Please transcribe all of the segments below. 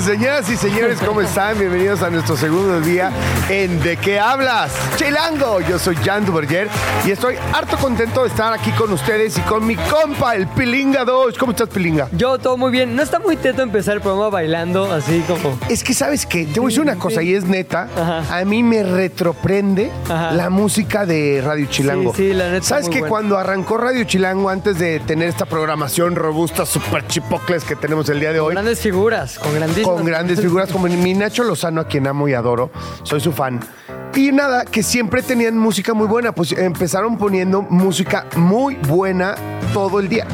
Señoras y señores, ¿cómo están? Bienvenidos a nuestro segundo día en ¿De qué hablas? Chilango, yo soy Jan Duverger y estoy harto contento de estar aquí con ustedes y con mi compa, el Pilinga 2. ¿Cómo estás, Pilinga? Yo todo muy bien. No está muy teto empezar el programa bailando así como. Es que, ¿sabes qué? Te voy a decir una cosa y es neta. Ajá. A mí me retroprende Ajá. la música de Radio Chilango. Sí, sí, la neta, ¿Sabes que buena. cuando arrancó Radio Chilango, antes de tener esta programación robusta, super chipocles que tenemos el día de hoy, Grandes figuras, con grandísimas. Con grandes figuras como mi Nacho Lozano, a quien amo y adoro, soy su fan. Y nada, que siempre tenían música muy buena, pues empezaron poniendo música muy buena todo el día.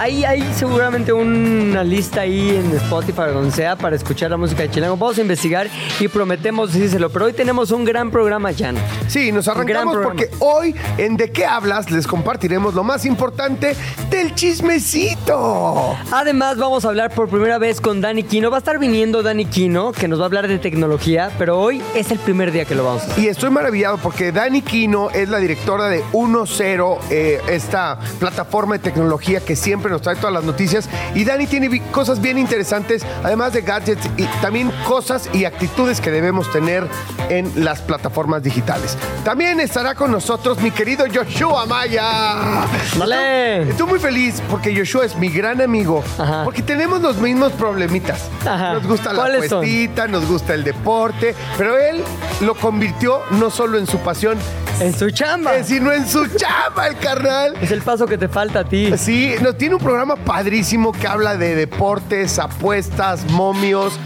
Hay, hay seguramente una lista ahí en Spotify donde sea para escuchar la música de Chilango. Vamos a investigar y prometemos decírselo. Pero hoy tenemos un gran programa, Jan. Sí, nos arrancamos porque hoy en De qué hablas les compartiremos lo más importante del chismecito. Además, vamos a hablar por primera vez con Dani Kino. Va a estar viniendo Dani Kino, que nos va a hablar de tecnología, pero hoy es el primer día que lo vamos a hacer. Y estoy maravillado porque Dani Kino es la directora de 1.0, eh, esta plataforma de tecnología que siempre nos trae todas las noticias. Y Dani tiene cosas bien interesantes, además de gadgets y también cosas y actitudes que debemos tener en las plataformas digitales. También estará con nosotros mi querido Joshua Maya. ¡Dale! Estoy muy feliz porque Joshua es mi gran amigo. Ajá. Porque tenemos los mismos problemitas. Ajá. Nos gusta la ¿Cuáles son? cuestita, nos gusta el deporte, pero él lo convirtió no solo en su pasión, En su chamba. eh, sino en su chamba, el carnal. Es el paso que te falta a ti. Sí, nos tiene un programa padrísimo que habla de deportes, apuestas, momios.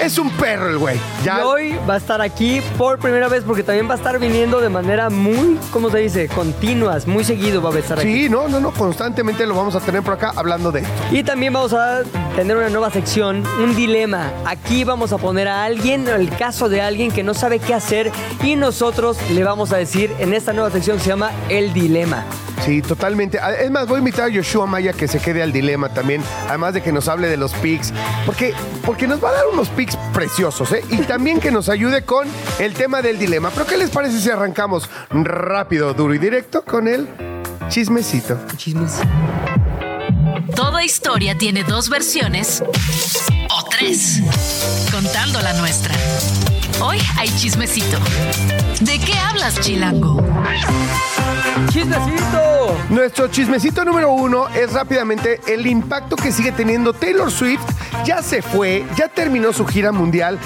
Es un perro el güey. Ya Y hoy va a estar aquí por primera vez porque también va a estar viniendo de manera muy, ¿cómo se dice? Continuas, muy seguido va a estar aquí. Sí, no, no, no, constantemente lo vamos a tener por acá hablando de esto. Y también vamos a tener una nueva sección, un dilema. Aquí vamos a poner a alguien, el caso de alguien que no sabe qué hacer y nosotros le vamos a decir en esta nueva sección que se llama El Dilema. Sí, totalmente. Es más, voy a invitar a Joshua Maya que se quede al dilema también, además de que nos hable de los pics, porque, porque nos va a dar unos pics preciosos, ¿eh? Y también que nos ayude con el tema del dilema. Pero ¿qué les parece si arrancamos rápido, duro y directo con el chismecito? Chismes. Toda historia tiene dos versiones o tres, contando la nuestra. Hoy hay chismecito. ¿De qué hablas, Chilango? ¡Chismecito! Nuestro chismecito número uno es rápidamente el impacto que sigue teniendo Taylor Swift. Ya se fue, ya terminó su gira mundial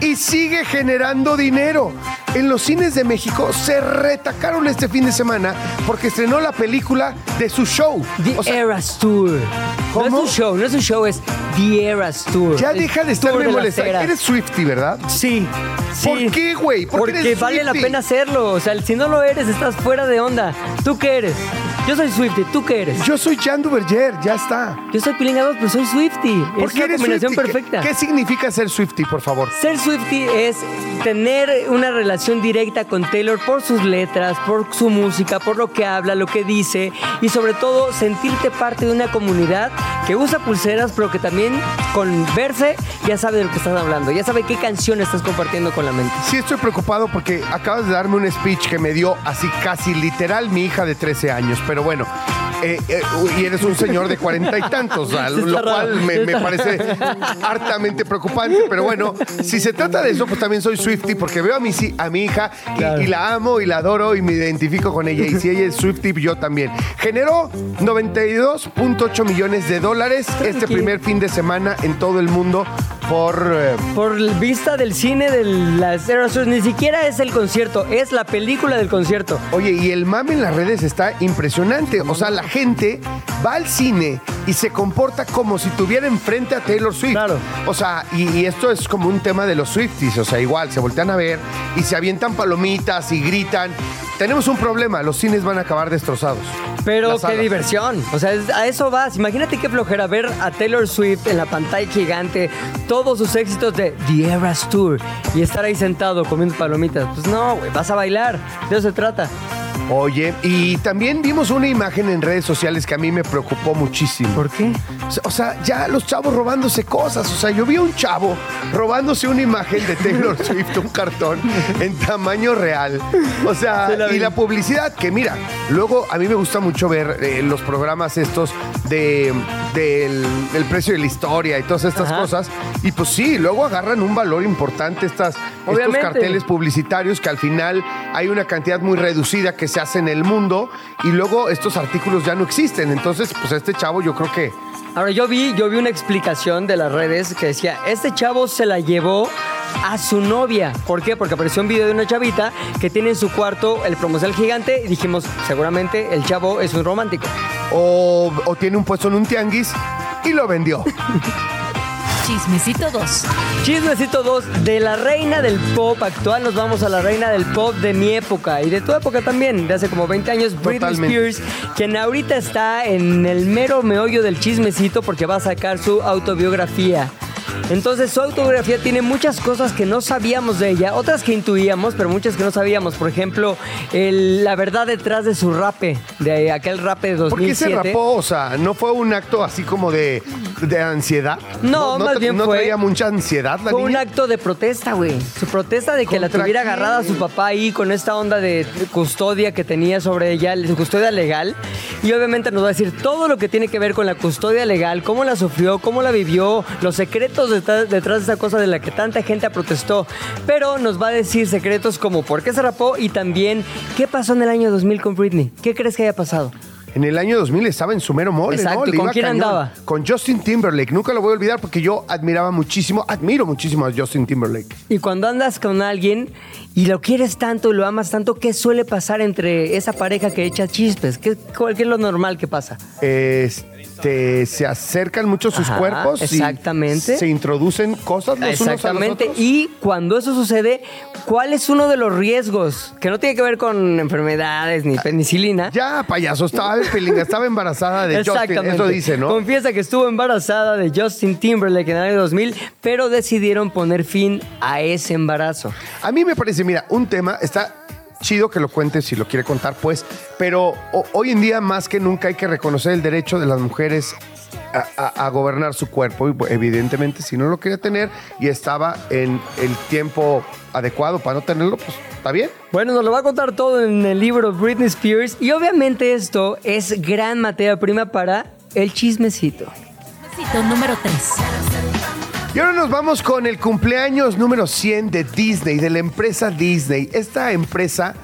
y sigue generando dinero. En los cines de México se retacaron este fin de semana porque estrenó la película de su show. The O sea, Eras Tour. ¿Cómo? No es un show, no es un show, es The Eras Tour. ya deja de estarme las molestando. Eres Swifty, ¿verdad? Sí, sí. ¿Por qué, güey? ¿Por qué Porque eres vale la pena hacerlo. O sea, si no lo eres, estás fuera de onda. ¿Tú qué eres? Yo soy Swifty. ¿Tú qué eres? Yo soy Jan Duverger, ya está. Yo soy Pilinga 2, pero soy Swifty. ¿Por Es qué una eres combinación Swiftie? ¿Qué- perfecta. ¿Qué, significa ser Swifty, por favor? Ser Swifty es tener una relación directa con Taylor por sus letras, por su música, por lo que habla, lo que dice y sobre todo sentirte parte de una comunidad que usa pulseras pero que también con verse ya sabe de lo que estás hablando, ya sabe qué canción estás compartiendo con la mente. Sí estoy preocupado porque acabas de darme un speech que me dio así casi literal mi hija de 13 años, pero bueno, eh, eh, y eres un señor de cuarenta y tantos, lo cual me, parece hartamente preocupante, pero bueno, si se trata de eso, pues también soy Swifty porque veo a mi, si- a mi hija y, Claro. y la amo y la adoro y me identifico con ella, y si ella es Swifty, yo también. Generó 92.8 millones de dólares este primer fin de semana en todo el mundo por... eh, Por vista del cine de las Tour, ni siquiera es el concierto, es la película del concierto. Oye, y el mame en las redes está impresionante. O sea, la gente va al cine y se comporta como si tuviera enfrente a Taylor Swift. Claro. O sea, y, y esto es como un tema de los Swifties. O sea, igual se voltean a ver y se avientan palomitas y gritan. Tenemos un problema, los cines van a acabar destrozados. Pero qué diversión. O sea, a eso vas. Imagínate qué flojera ver a Taylor Swift en la pantalla gigante, todos sus éxitos de The Eras Tour y estar ahí sentado comiendo palomitas. Pues no, güey, vas a bailar. De eso se trata. Oye, y también vimos una imagen en redes sociales que a mí me preocupó muchísimo. ¿Por qué? O sea, ya los chavos robándose cosas. O sea, yo vi a un chavo robándose una imagen de Taylor Swift, un cartón en tamaño real. O sea, la y la publicidad, que mira, luego a mí me gusta mucho ver eh, los programas estos de, del, del precio de la historia y todas estas Ajá. cosas. Y pues sí, luego agarran un valor importante estas, estos carteles publicitarios que al final hay una cantidad muy reducida que se hace en el mundo y luego estos artículos ya no existen. Entonces, pues este chavo yo creo que Ahora, yo vi, yo vi una explicación de las redes que decía, este chavo se la llevó a su novia. ¿Por qué? Porque apareció un video de una chavita que tiene en su cuarto el promocional gigante y dijimos, seguramente el chavo es un romántico. o, o tiene un puesto en un tianguis y lo vendió. Chismecito 2. Chismecito 2, de la reina del pop actual nos vamos a la reina del pop de mi época y de tu época también, de hace como 20 años, Britney Totalmente. Spears, quien ahorita está en el mero meollo del chismecito porque va a sacar su autobiografía. Entonces su autobiografía tiene muchas cosas que no sabíamos de ella, otras que intuíamos, pero muchas que no sabíamos. Por ejemplo, el- la verdad detrás de su rape, de aquel rape de ¿Por qué se 2007. rapó? O sea, ¿no fue un acto así como de, de ansiedad? No, más tra- bien ¿No fue- traía mucha ansiedad la Fue un acto de protesta, güey. Su protesta de que la ¿Contra tuviera quién? agarrada su papá ahí con esta onda de custodia que tenía sobre ella, su custodia legal. Y obviamente nos va a decir todo lo que tiene que ver con la custodia legal, cómo la sufrió, cómo la vivió, los secretos detrás, detrás de esa cosa de la que tanta gente protestó. Pero nos va a decir secretos como por qué se rapó y también qué pasó en el año 2000 con Britney. ¿Qué crees que haya pasado? En el año 2000 estaba en su mero mole, Exacto, ¿no? Le ¿con iba quién cañón. andaba? Con Justin Timberlake. Nunca lo voy a olvidar porque yo admiraba muchísimo, admiro muchísimo a Justin Timberlake. Y cuando andas con alguien y lo quieres tanto y lo amas tanto, ¿qué suele pasar entre esa pareja que echa chispes? ¿Qué, cuál- qué es lo normal que pasa? Este, se acercan mucho sus Ajá, cuerpos. y exactamente. se introducen cosas los Exactamente. unos a los otros. Y cuando eso sucede, ¿cuál es uno de los riesgos? Que no tiene que ver con enfermedades ni penicilina. Ya, payaso, estaba, pelinga, estaba embarazada de Justin. Eso dice, ¿no? Confiesa que estuvo embarazada de Justin Timberlake en el año 2000, pero decidieron poner fin a ese embarazo. A mí me parece, mira, un tema está chido que lo cuentes si lo quiere contar, pues, pero ho- hoy en día más que nunca hay que reconocer el derecho de las mujeres a, a- a gobernar su cuerpo. Y pues, evidentemente, si no lo quería tener y estaba en el tiempo adecuado para no tenerlo, pues está bien. Bueno, nos lo va a contar todo en el libro Britney Spears y obviamente esto es gran materia prima para el chismecito. Chismecito número 3. Y ahora nos vamos con el cumpleaños número 100 de Disney, de la empresa Disney. Esta empresa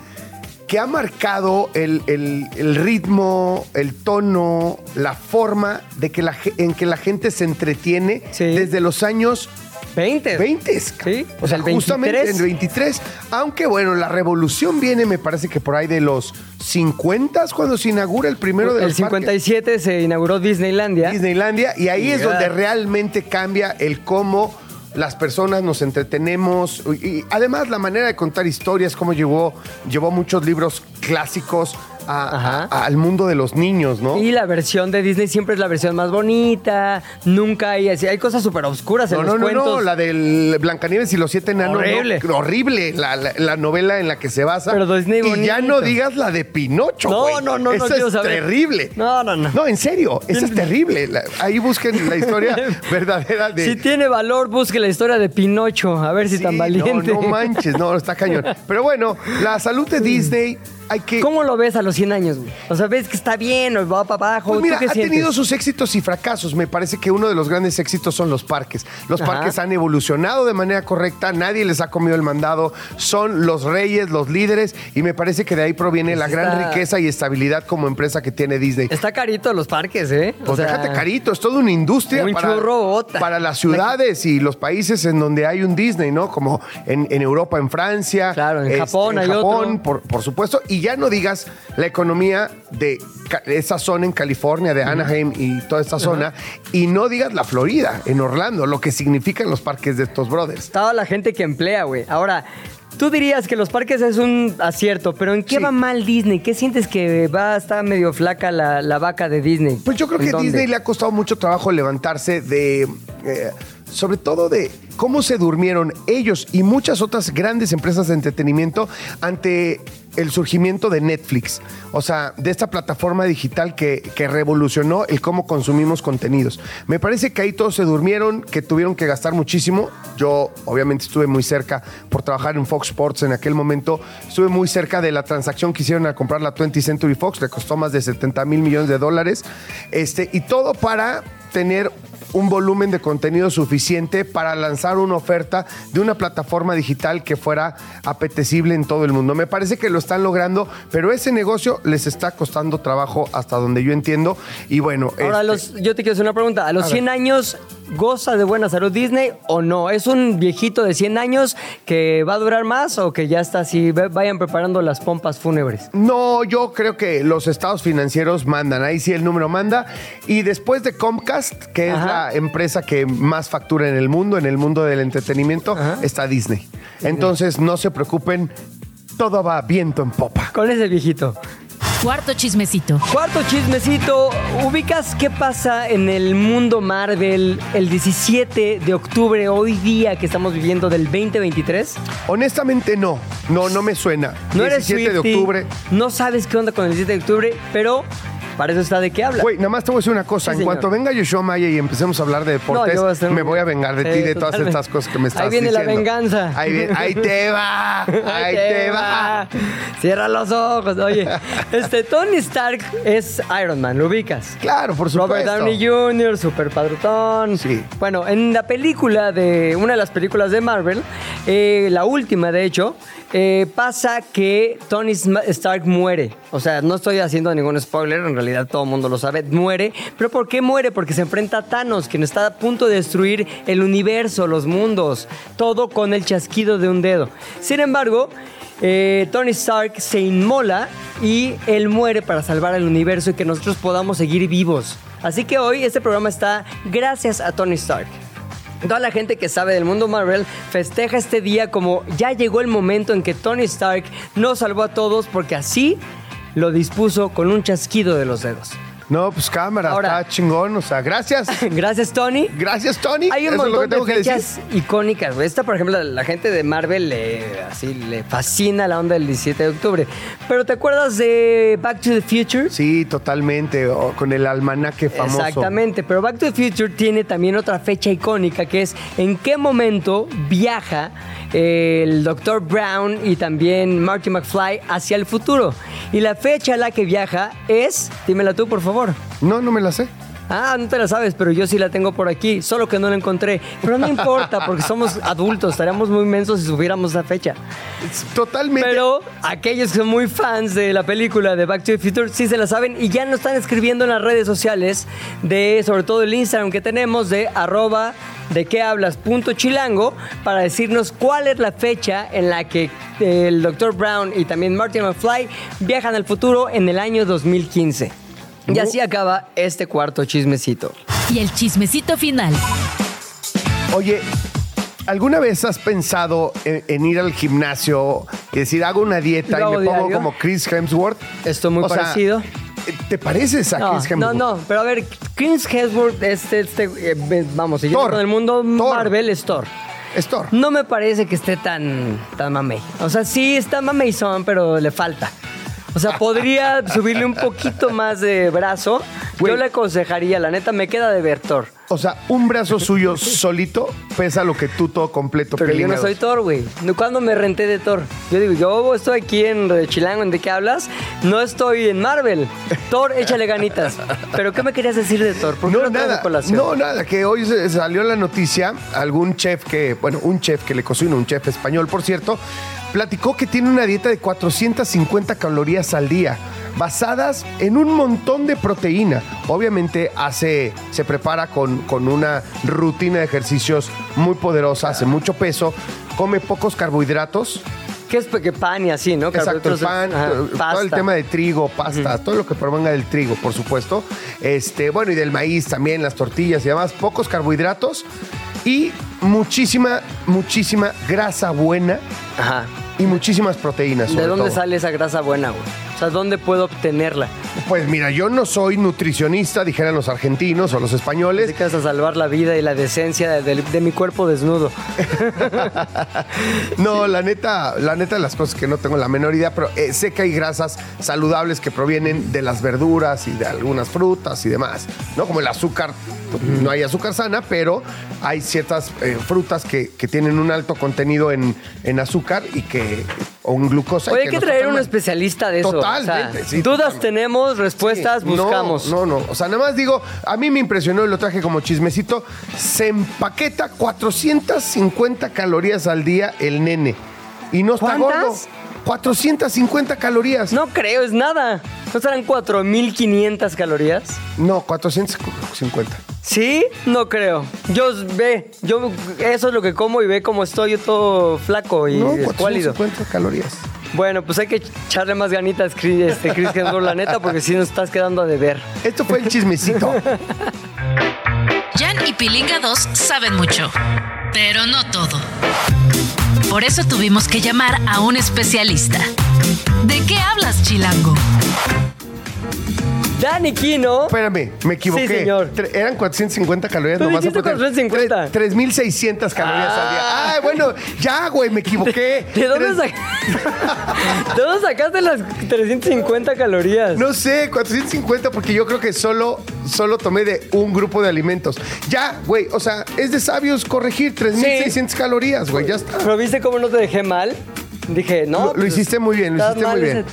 que ha marcado el, el- el ritmo, el tono, la forma de que la, en que la gente se entretiene Sí. desde los años 20. 20. Sí, o sea, el 23. justamente en el 23. Aunque bueno, la revolución viene, me parece que por ahí de los 50 cuando se inaugura el primero de el los parques. 57 se inauguró Disneylandia. Disneylandia y ahí es donde realmente cambia el cómo las personas nos entretenemos y, y además la manera de contar historias, cómo llevó, llevó muchos libros clásicos a- Ajá. a- al mundo de los niños, ¿no? Y la versión de Disney siempre es la versión más bonita. Nunca hay así. Hay cosas súper oscuras en No, los no, no, cuentos. no, la del Blancanieves y los siete enanos. Horrible. no, horrible, la, la- la novela en la que se basa. Pero Disney y ya no digas la de Pinocho, No, güey. no, no, no Esa es saber. terrible. No, no, no. No, en serio, esa es terrible. La- ahí busquen la historia verdadera de... Si tiene valor, busque la historia de Pinocho. A ver si Sí, tan valiente. No, no manches, no, está cañón. Pero bueno, la salud de Disney hay que... ¿Cómo lo ves a los 100 años, güey? O sea, ves que está bien o va para abajo. Pues mira, ¿Tú qué ha sientes? tenido sus éxitos y fracasos. Me parece que uno de los grandes éxitos son los parques. Los Ajá. parques han evolucionado de manera correcta, nadie les ha comido el mandado, son los reyes, los líderes, y me parece que de ahí proviene la gran riqueza y estabilidad como empresa que tiene Disney. Está carito los parques, ¿eh? O Pues sea, déjate carito, es toda una industria un para, las ciudades y los países en donde hay un Disney, ¿no? Como en, en Europa, en Francia. Claro, en este, Japón hay Japón, otro. Por, por supuesto. Y ya no digas la economía de esa zona en California, de Anaheim y toda esta zona. Y no digas la Florida, en Orlando, lo que significan los parques de estos brothers. Toda la gente que emplea, güey. Ahora, Tú dirías que los parques es un acierto, pero ¿en qué Sí. va mal Disney? ¿Qué sientes que va a estar medio flaca la, la vaca de Disney? Pues yo creo ¿En que a? Disney le ha costado mucho trabajo levantarse de, eh, sobre todo de cómo se durmieron ellos y muchas otras grandes empresas de entretenimiento ante el surgimiento de Netflix. O sea, de esta plataforma digital que, que revolucionó el cómo consumimos contenidos. Me parece que ahí todos se durmieron, que tuvieron que gastar muchísimo. Yo obviamente estuve muy cerca por trabajar en Fox Sports en aquel momento. Estuve muy cerca de la transacción que hicieron al comprar la 20th Century Fox. Le costó más de 70 mil millones de dólares. Este, y todo para tener un volumen de contenido suficiente para lanzar una oferta de una plataforma digital que fuera apetecible en todo el mundo. Me parece que lo están logrando, pero ese negocio les está costando trabajo hasta donde yo entiendo. Y bueno, Ahora, este, los, yo te quiero hacer una pregunta. ¿A los A 100 ver. años goza de buena salud Disney o no? ¿Es un viejito de 100 años que va a durar más o que ya está así? Vayan preparando las pompas fúnebres. No, yo creo que los estados financieros mandan, ahí sí el número manda. Y después de Comcast, que es Ajá. La empresa que más factura en el mundo, en el mundo del entretenimiento, Ajá. está Disney. Entonces no se preocupen, todo va viento en popa. ¿Cuál es el viejito? Cuarto chismecito. Cuarto chismecito, ¿ubicas qué pasa en el mundo Marvel el 17 de octubre, hoy día que estamos viviendo del 2023? Honestamente no, no, no me suena. No eres 17 de octubre. No sabes qué onda con el 17 de octubre, pero para eso está de qué habla. Güey, nada más te voy a decir una cosa. Sí, en señor. cuanto venga Yoshua Maya y empecemos a hablar de deportes, voy un- me voy a vengar de Sí, ti, de todas totalmente. estas cosas que me estás Ahí viene la diciendo. venganza. Ahí, viene- ahí te va, ahí, te va. Cierra los ojos. Oye, este Tony Stark es Iron Man, lo ubicas. Claro, por supuesto. Robert Downey Jr., super padrotón. Sí. Bueno, en la película de. Una de las películas de Marvel, eh, la última de hecho, eh, pasa que Tony Stark muere. O sea, no estoy haciendo ningún spoiler, en realidad todo el mundo lo sabe. Muere. ¿Pero por qué muere? Porque se enfrenta a Thanos, quien está a punto de destruir el universo, los mundos. Todo con el chasquido de un dedo. Sin embargo. eh, Tony Stark se inmola y él muere para salvar al universo y que nosotros podamos seguir vivos. Así que hoy este programa está gracias a Tony Stark. Toda la gente que sabe del mundo Marvel festeja este día como ya llegó el momento en que Tony Stark nos salvó a todos porque así lo dispuso con un chasquido de los dedos. No, pues cámara, Ahora- está chingón. O sea, gracias. Gracias Tony. Gracias, Tony. Hay un Eso montón de fechas icónicas. Esta, por ejemplo, la gente de Marvel le, así, le fascina la onda del 17 de octubre. Pero ¿te acuerdas de Back to the Future? Sí, totalmente. o con el almanaque famoso. Exactamente, pero Back to the Future tiene también otra fecha icónica que es en qué momento viaja el Dr. Brown y también Marty McFly hacia el futuro. Y la fecha a la que viaja es, dímela tú por favor. No, no me la sé. Ah, no te la sabes, pero yo sí la tengo por aquí, solo que no la encontré. Pero no importa, porque somos adultos, estaríamos muy mensos si supiéramos esa fecha. Totalmente. Pero aquellos que son muy fans de la película de Back to the Future sí se la saben y ya nos están escribiendo en las redes sociales de, sobre todo el Instagram que tenemos de arroba de qué hablas punto chilango para decirnos cuál es la fecha en la que el Dr. Brown y también Martin McFly viajan al futuro en el año 2015. Y así acaba este cuarto chismecito. Y el chismecito final. Oye, ¿alguna vez has pensado en, en ir al gimnasio y decir, hago una dieta Lo y me pongo como Chris Hemsworth? Estoy muy O sea, parecido. ¿Te pareces a No, Chris no, Hemsworth? no, pero a ver, Chris Hemsworth, este, este, eh, vamos, siguiendo Thor. con el mundo Thor. Marvel, es Thor. Es Thor. No me parece que esté tan, tan mamey. O sea, sí está mameyzón, pero le falta. O sea, podría subirle un poquito más de brazo. Güey. Yo le aconsejaría, la neta, me queda de ver Thor. O sea, un brazo suyo solito pesa lo que tú todo completo. Pero yo no pelineados. soy Thor, güey. ¿Cuándo me renté de Thor? Yo digo, yo estoy aquí en Chilango, ¿en de qué hablas? No estoy en Marvel. Thor, échale ganitas. ¿Pero qué me querías decir de Thor? ¿Por qué No, lo traes a nada. colación? No, nada. Que hoy se- salió la noticia. Algún chef que, bueno, un chef que le cocina, un chef español, por cierto, platicó que tiene una dieta de 450 calorías al día, basadas en un montón de proteína. Obviamente hace, se prepara con, con una rutina de ejercicios muy poderosa, hace mucho peso, come pocos carbohidratos. ¿Qué es que pan y así, no? Exacto, el pan, ajá, todo el tema de trigo, pasta, todo lo que provenga del trigo, por supuesto. Este, bueno, y del maíz también, las tortillas y demás, pocos carbohidratos y muchísima, muchísima grasa buena Ajá. Y muchísimas proteínas. ¿De dónde todo. sale esa grasa buena, güey? O sea, ¿dónde puedo obtenerla? Pues mira, yo no soy nutricionista, dijeran los argentinos o los españoles. Dedicas a salvar la vida y la decencia de, de- de mi cuerpo desnudo. No, la neta, la neta de las cosas que no tengo la menor idea, pero eh, sé que hay grasas saludables que provienen de las verduras y de algunas frutas y demás, ¿no? Como el azúcar, no hay azúcar sana, pero hay ciertas eh, frutas que, que tienen un alto contenido en, en azúcar y que, o en glucosa. Oye, hay que traer un especialista de eso. Totalmente, O sea, sí, dudas totalmente. tenemos, respuestas Sí, no, buscamos. No, no, O sea, nada más digo, a mí me impresionó y lo traje como chismecito. Se empaqueta 450 calorías al día el nene. Y no está ¿Cuántas? gordo. 450 calorías. No creo, es nada. ¿No serán 4.500 calorías? No, 450. ¿Sí? No creo. Yo ve, yo eso es lo que como y ve cómo estoy yo todo flaco y No, escuálido. 450 calorías. Bueno, pues hay que echarle más ganitas, Chris, este, Chris Hemsworth, la neta, porque si nos estás quedando a deber. Esto fue el chismecito. Jan y Pilinga 2 saben mucho, pero no todo. Por eso tuvimos que llamar a un especialista. ¿De qué hablas, Chilango? Dani Kino. Espérame, me equivoqué. Sí, señor. Tre- Eran 450 calorías Tú nomás. dijiste apunté. 450. Tre- 3.600 calorías al día. Ay, bueno, ya, güey, me equivoqué. ¿De dónde, Tres- sac- ¿De dónde sacaste las 350 calorías? No sé, 450 porque yo creo que solo, solo tomé de un grupo de alimentos. Ya, güey, o sea, es de sabios corregir 3.600 calorías, güey, ya está. ¿Pero viste cómo no te dejé mal? Dije, no. Lo- lo pues, hiciste muy bien, lo hiciste muy bien.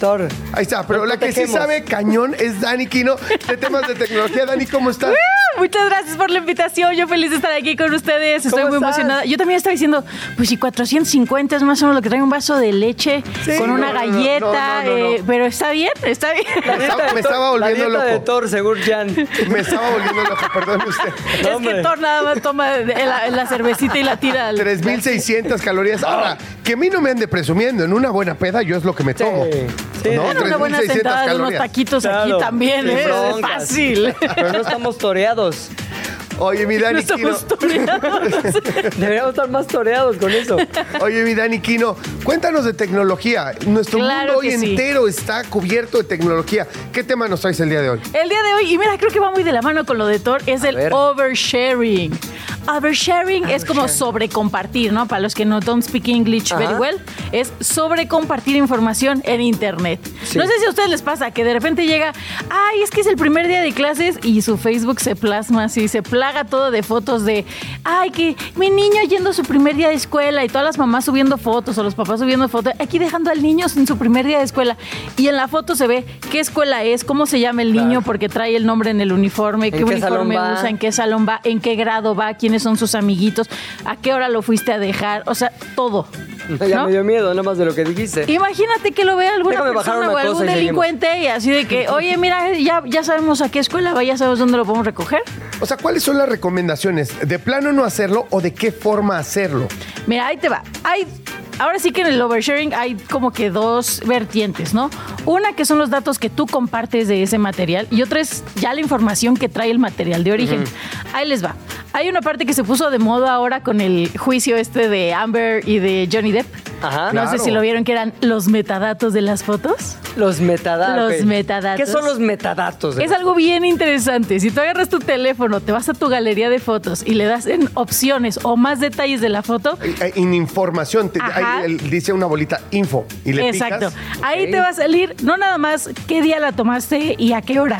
Ahí está, pero Nos la que sí sabe cañón es Dani Quino de temas de tecnología. Dani, ¿cómo estás? Muchas gracias por la invitación. Yo feliz de estar aquí con ustedes. Estoy ¿Cómo muy estás? emocionada. Yo también estaba diciendo, pues si 450 es más o menos lo que trae un vaso de leche con no, una no, galleta, no, no, no, eh, no. pero está bien, está bien. Me estaba, me estaba La volviendo dieta de loco. Thor, según Jan. Me estaba volviendo loco, perdone usted. es hombre. que Thor nada más toma la, la cervecita y la tira al... 3.600 calorías. Ahora, que a mí no me ande presumiendo, en una buena peda yo es lo que me tomo. sí. ¿No? Bueno, una buena 3.600 sentada de unos taquitos Claro, aquí también, ¿eh? Fácil. Pero no estamos toreados. pessoas Oye, mi No Dani Quino. estamos toreados. Deberíamos estar más toreados con eso. Oye, mi Dani Quino, cuéntanos de tecnología. Nuestro Claro mundo hoy sí. entero está cubierto de tecnología. ¿Qué tema nos traes el día de hoy? El día de hoy, y mira, creo que va muy de la mano con lo de Thor, es el ver. oversharing. Oversharing es como sobrecompartir, ¿no? Para los que no don't speak English very well, es sobrecompartir información en internet. Sí. No sé si a ustedes les pasa que de repente llega, ay, es que es el primer día de clases y su Facebook se plasma así, se plaga todo de fotos de, ay, que mi niño yendo a su primer día de escuela y todas las mamás subiendo fotos o los papás subiendo fotos, aquí dejando al niño en su primer día de escuela. Y en la foto se ve qué escuela es, cómo se llama el niño, porque trae el nombre en el uniforme, qué, ¿En qué salón uniforme usa, en qué salón va, en qué grado va, quiénes son sus amiguitos, a qué hora lo fuiste a dejar, o sea, todo. Ya ¿no? me dio miedo, nada más de lo que dijiste. Imagínate que lo vea alguna Déjame persona una o algún seguimos. delincuente y así de que, oye, mira, ya, ya sabemos a qué escuela va, ya sabemos dónde lo podemos recoger. O sea, ¿cuáles son las recomendaciones? ¿De plano no hacerlo o de qué forma hacerlo? Mira, ahí te va. Hay, ahora sí que en el oversharing hay como que dos vertientes, ¿no? Una que son los datos que tú compartes de ese material y otra es ya la información que trae el material de origen. Ahí les va. Hay una parte que se puso de moda ahora con el juicio este de Amber y de Johnny Depp. Ajá. No sé si lo vieron que eran los metadatos de las fotos. Los metadatos. Los metadatos. ¿Qué son los metadatos? Es algo bien interesante. Si tú agarras tu teléfono, te vas a tu galería de fotos y le das en opciones o más detalles de la foto, En información, te- ahí, el- dice una bolita info y le Exacto. picas. Ahí te va a salir no nada más qué día la tomaste y a qué hora.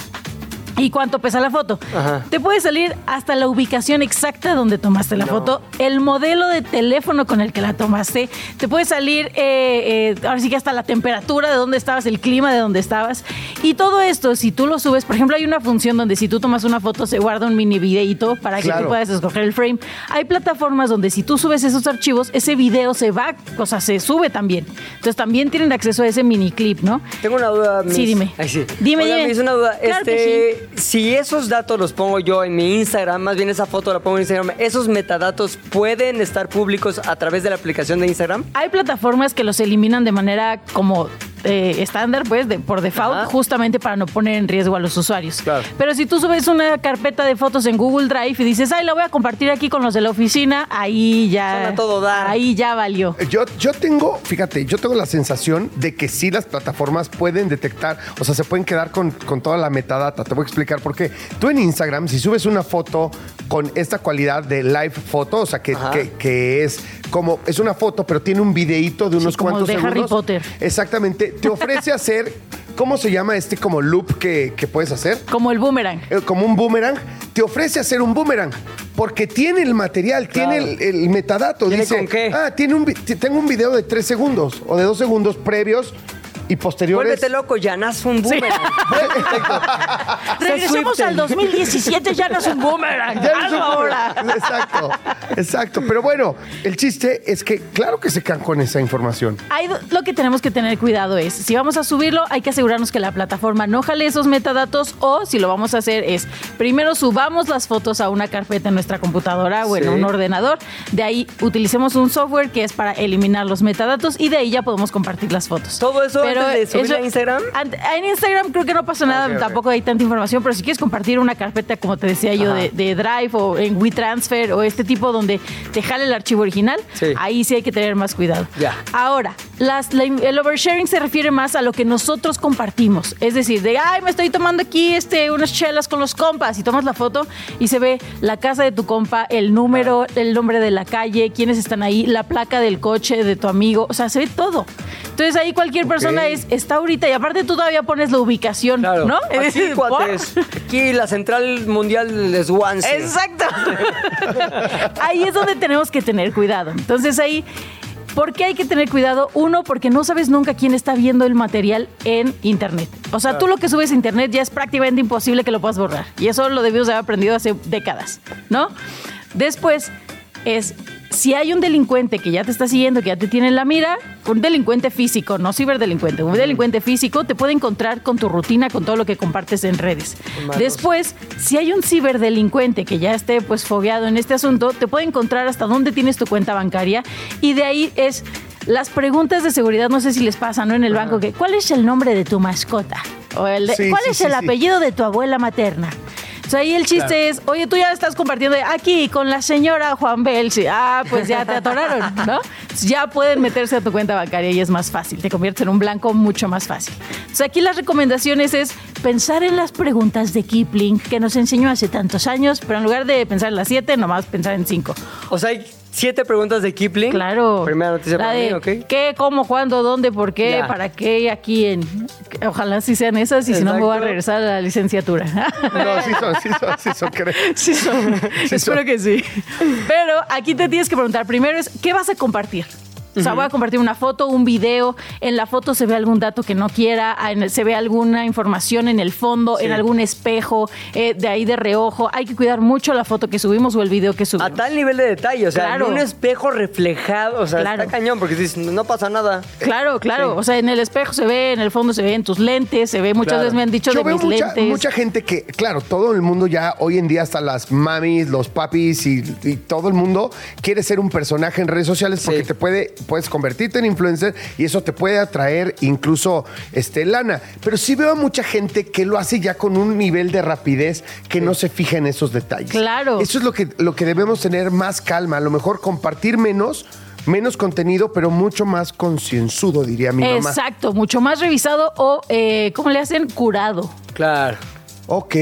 ¿Y cuánto pesa la foto? Ajá. Te puede salir hasta la ubicación exacta donde tomaste la foto, el modelo de teléfono con el que la tomaste, te puede salir, eh, eh, ahora sí que hasta la temperatura de dónde estabas, el clima de dónde estabas. Y todo esto, si tú lo subes, por ejemplo, hay una función donde si tú tomas una foto se guarda un mini videíto para que Claro. tú puedas escoger el frame. Hay plataformas donde si tú subes esos archivos, ese video se va, o sea, se sube también. Entonces también tienen acceso a ese mini clip, ¿no? Tengo una duda. Miss. Sí, dime. Ay, sí. Dime, Oiga, dime. Miss, una duda. Claro este, Si esos datos los pongo yo en mi Instagram, más bien esa foto la pongo en Instagram, ¿esos metadatos pueden estar públicos a través de la aplicación de Instagram? Hay plataformas que los eliminan de manera como eh, estándar, pues, de, por default, Ajá. justamente para no poner en riesgo a los usuarios. Claro. Pero si tú subes una carpeta de fotos en Google Drive y dices, ay, la voy a compartir aquí con los de la oficina, ahí ya. Suena todo dar. Ahí ya valió. Yo, yo tengo, fíjate, yo tengo la sensación de que sí las plataformas pueden detectar, o sea, se pueden quedar con, con toda la metadata. Te voy a explicar por qué. Tú en Instagram, si subes una foto con esta cualidad de live foto, o sea, que, que, que es como, es una foto, pero tiene un videíto de unos como cuantos de Harry. Potter. Exactamente. Te ofrece hacer, ¿cómo se llama este como loop que, que puedes hacer? Como el boomerang. Eh, como un boomerang, te ofrece hacer un boomerang. Porque tiene el material, tiene el, el metadato. ¿Tiene Dice, con qué? ah, tiene un, vi- tengo un video de tres segundos o de dos segundos previos y posteriores. Vuélvete loco, ya nace un boomerang. Regresemos Swiften. al 2017, ya no es un boomerang. Ya no es hazlo un ahora. boomerang. Exacto, exacto. Pero bueno, el chiste es que claro que se con esa información. Ahí do- lo que tenemos que tener cuidado es, si vamos a subirlo, hay que asegurarnos que la plataforma no jale esos metadatos o si lo vamos a hacer es, primero subamos las fotos a una carpeta en nuestra computadora o en Sí. un ordenador, de ahí utilicemos un software que es para eliminar los metadatos y de ahí ya podemos compartir las fotos. ¿Todo eso antes de subirlo a Instagram? En Instagram creo que no pasa nada, ok, ok. tampoco hay tanta información, pero si quieres compartir una carpeta, como te decía yo, de, de Drive o en WeTransfer o este tipo donde te jale el archivo original, Sí. ahí sí hay que tener más cuidado. Ya. Ahora, las- la- el oversharing se refiere más a lo que nosotros compartimos. Es decir, de, ay, me estoy tomando aquí este, unas chelas con los compas y tomas la foto y se ve la casa de tu compa, el número, el nombre de la calle, quiénes están ahí, la placa del coche de tu amigo, o sea, se ve todo. Entonces ahí cualquier persona es, está ahorita y aparte tú todavía pones la ubicación, Claro. ¿no? Aquí, ¿Por? cuates. Aquí la central mundial de Swansea. Exacto. ahí es donde tenemos que tener cuidado. Entonces ahí, ¿por qué hay que tener cuidado? Uno, porque no sabes nunca quién está viendo el material en Internet. O sea, tú lo que subes a Internet ya es prácticamente imposible que lo puedas borrar. Y eso lo debimos haber aprendido hace décadas, ¿no? Después es... Si hay un delincuente que ya te está siguiendo, que ya te tiene en la mira, un delincuente físico, no ciberdelincuente, un delincuente físico te puede encontrar con tu rutina, con todo lo que compartes en redes. Después, si hay un ciberdelincuente que ya esté pues fogueado en este asunto, te puede encontrar hasta dónde tienes tu cuenta bancaria y de ahí es las preguntas de seguridad, no sé si les pasa, ¿no? En el banco, que ¿cuál es el nombre de tu mascota? O el de- Sí, ¿Cuál sí, es sí, el apellido de tu abuela materna? Sea, ahí el chiste es, oye, tú ya estás compartiendo aquí con la señora Juan Belsi. Ah, pues ya te atoraron, ¿no? Ya pueden meterse a tu cuenta bancaria y es más fácil. Te conviertes en un blanco mucho más fácil. Entonces, aquí las recomendaciones es pensar en las preguntas de Kipling que nos enseñó hace tantos años, pero en lugar de pensar en las siete, nomás pensar en cinco. O sea, hay siete preguntas de Kipling. Claro. Primera noticia La para de mí, ¿ok? ¿Qué, cómo, cuándo, dónde, por qué, Ya. para qué, aquí en... Ojalá sí sean esas y si no me voy a regresar a la licenciatura. No, sí son, sí son, sí son, creo. Sí, son. espero son. que sí. Pero aquí te tienes que preguntar primero es, ¿qué vas a compartir? O sea, voy a compartir una foto, un video. En la foto se ve algún dato que no quiera, en el- se ve alguna información en el fondo, en algún espejo, eh, de ahí de reojo. Hay que cuidar mucho la foto que subimos o el video que A subimos. tal nivel de detalle, o sea, Claro. en un espejo reflejado, o sea, Claro. está cañón, porque dices, no pasa nada. Claro, claro. O sea, en el espejo se ve, en el fondo se ve, en tus lentes, se ve. Muchas Claro. veces me han dicho Yo de veo mis mucha, lentes. mucha gente que, claro, todo el mundo ya hoy en día, hasta las mamis, los papis y, y todo el mundo quiere ser un personaje en redes sociales porque Sí. te puede, puedes convertirte en influencer y eso te puede atraer incluso este, lana. Pero sí veo a mucha gente que lo hace ya con un nivel de rapidez que no se fija en esos detalles. Claro. Eso es lo que, lo que debemos tener más calma. A lo mejor compartir menos. Menos contenido, pero mucho más concienzudo, diría mi mamá. Exacto, mucho más revisado o, eh, ¿cómo le hacen? Curado. Claro. Ok,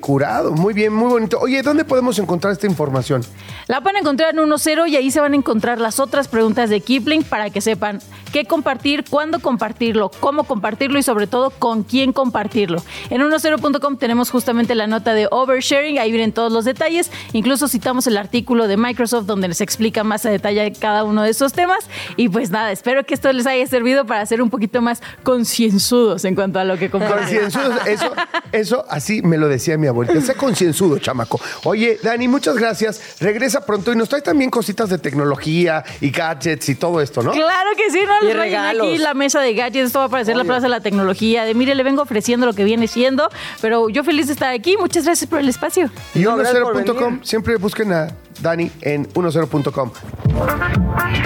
curado. Muy bien, muy bonito. Oye, ¿dónde podemos encontrar esta información? La pueden encontrar en 1.0 y ahí se van a encontrar las otras preguntas de Kipling para que sepan qué compartir, cuándo compartirlo, cómo compartirlo y sobre todo con quién compartirlo. En 1.0.com tenemos justamente la nota de oversharing, ahí vienen todos los detalles, incluso citamos el artículo de Microsoft donde les explica más a detalle cada uno de esos temas y pues nada, espero que esto les haya servido para ser un poquito más concienzudos en cuanto a lo que comparten. Concienzudo, eso, eso así me lo decía mi abuelita. Sé concienzudo, chamaco. Oye, Dani, muchas gracias. Regresa pronto y nos trae también cositas de tecnología y gadgets y todo esto, ¿no? Claro que sí, no Y regalos. aquí la mesa de gadgets, esto va a aparecer en la Plaza de la Tecnología, de mire, le vengo ofreciendo lo que viene siendo, pero yo feliz de estar aquí, muchas gracias por el espacio. Y No, gracias por 10.com, venir. siempre busquen a Dani en 10.com.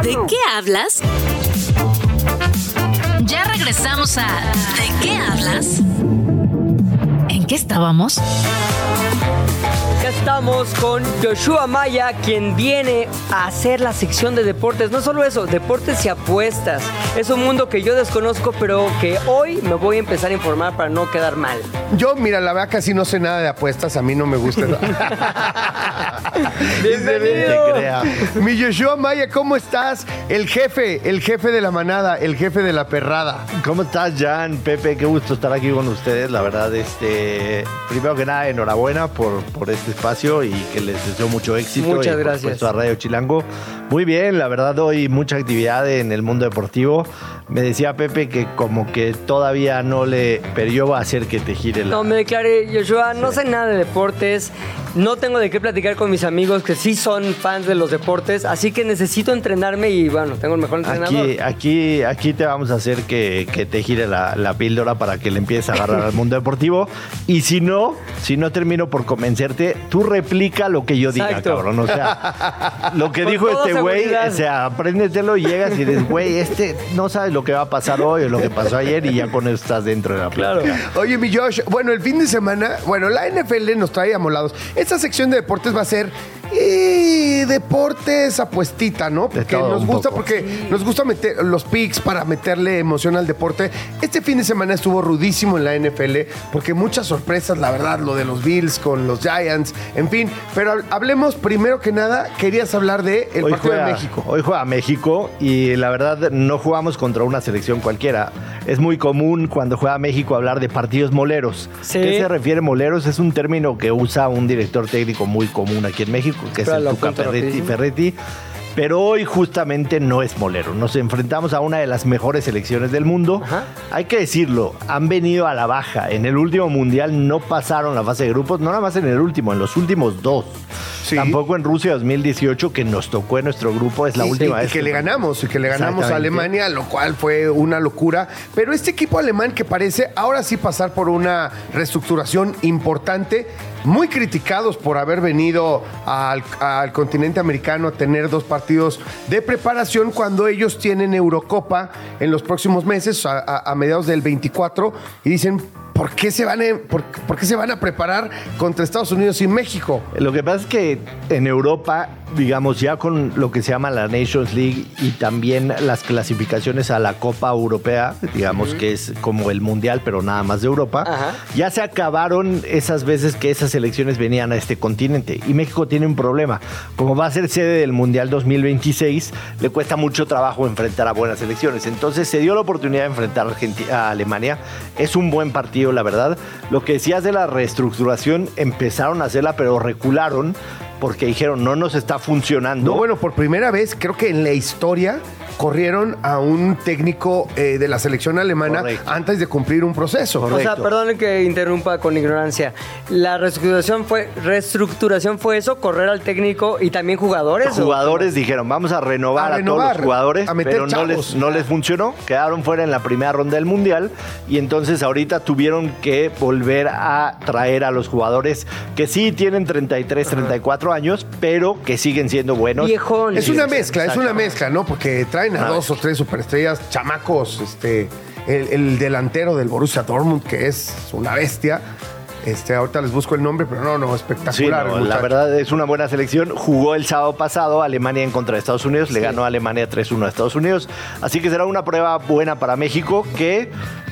¿De qué hablas? Ya regresamos a ¿De qué hablas? ¿En qué estábamos? Estamos con Joshua Maya, quien viene a hacer la sección de deportes. No solo eso, deportes y apuestas. Es un mundo que yo desconozco, pero que hoy me voy a empezar a informar para no quedar mal. Yo, mira, la verdad casi no sé nada de apuestas, a mí no me gusta. Bienvenido. Mi Yoshua Maya, ¿cómo estás? El jefe, el jefe de la manada, el jefe de la perrada. ¿Cómo estás, Jan? Pepe, qué gusto estar aquí con ustedes. La verdad, este, primero que nada, enhorabuena por, por este espacio y que les deseo mucho éxito. Muchas y, por gracias. supuesto, a Radio Chilango. Muy bien, la verdad, hoy mucha actividad en el mundo deportivo. Me decía Pepe que como que todavía no le, pero yo voy a hacer que te gire la... No, me declaré, Joshua, no sé nada de deportes, no tengo de qué platicar con mis amigos que sí son fans de los deportes, así que necesito entrenarme y bueno, tengo el mejor entrenador. Aquí, aquí, aquí te vamos a hacer que, que te gire la, la píldora para que le empieces a agarrar al mundo deportivo. Y si no, si no termino por convencerte, tú replica lo que yo diga, Exacto. cabrón. O sea, lo que Con dijo este güey, o sea, apréndetelo y llegas y dices, güey, este no sabes lo que va a pasar hoy o lo que pasó ayer y ya con eso estás dentro de la Claro. plática. Oye, mi Josh, bueno, el fin de semana, bueno, la NFL nos trae amolados. Esta sección de deportes va a ser eh, deportes apuestita, ¿no? Porque nos gusta, poco. porque nos gusta meter los picks para meterle emoción al deporte. Este fin de semana estuvo rudísimo en la NFL, porque muchas sorpresas, la verdad, lo de los Bills con los Giants, en fin. Pero hab- hablemos primero que nada, querías hablar de el hoy partido juega, de México. Hoy juega México y la verdad no jugamos contra una selección cualquiera. Es muy común cuando juega México hablar de partidos moleros. Sí. ¿Qué se refiere moleros? Es un término que usa un director técnico muy común aquí en México, que es el Tuca Ferretti. rapidísimo. Ferretti. Pero hoy justamente no es molero. Nos enfrentamos a una de las mejores selecciones del mundo. Ajá. Hay que decirlo, han venido a la baja. En el último mundial no pasaron la fase de grupos, no nada más en el último, en los últimos dos. Sí. Tampoco en Rusia 2018, que nos tocó en nuestro grupo, es la Y- última y, vez. que le ganamos, y que le ganamos a. Alemania, lo cual fue una locura. Pero este equipo alemán que parece ahora sí pasar por una reestructuración importante, muy criticados por haber venido al, continente americano a tener dos partidos de preparación cuando ellos tienen Eurocopa en los próximos meses, a- a mediados del 24, y dicen, ¿por qué, se van a, por, por qué se van a preparar contra Estados Unidos y México? Lo que pasa es que en Europa, digamos, ya con lo que se llama la Nations League y también las clasificaciones a la Copa Europea, digamos que es como el Mundial, pero nada más de Europa, Ajá. ya se acabaron esas veces que esas selecciones venían a este continente. Y México tiene un problema. Como va a ser sede del Mundial 2026, le cuesta mucho trabajo enfrentar a buenas selecciones. Entonces se dio la oportunidad de enfrentar a Alemania. Es un buen partido, la verdad. Lo que decías de la reestructuración, empezaron a hacerla, pero recularon porque dijeron, no nos está funcionando. No, bueno, por primera vez, creo que en la historia corrieron a un técnico eh, de la selección alemana Correcto. antes de cumplir un proceso. O sea, Correcto. perdón que interrumpa con ignorancia. La reestructuración fue, reestructuración fue eso, correr al técnico y también jugadores. ¿o? jugadores dijeron, vamos a renovar A a, renovar, todos los jugadores, a meter pero no chavos. les, no les funcionó, quedaron fuera en la primera ronda del Mundial y entonces ahorita tuvieron que volver a traer a los jugadores que sí tienen 33, 34 años, pero que siguen siendo buenos. Viejones. Es una mezcla, es una mezcla, ¿no? Porque traen a dos o tres superestrellas, chamacos, este, el, el delantero del Borussia Dortmund, que es una bestia. Este, ahorita les busco el nombre, pero no, no, Sí, espectacular. no, la verdad es una buena selección. Jugó el sábado pasado Alemania en contra de Estados Unidos. Le ganó a Alemania 3-1 a Estados Unidos. Así que será una prueba buena para México que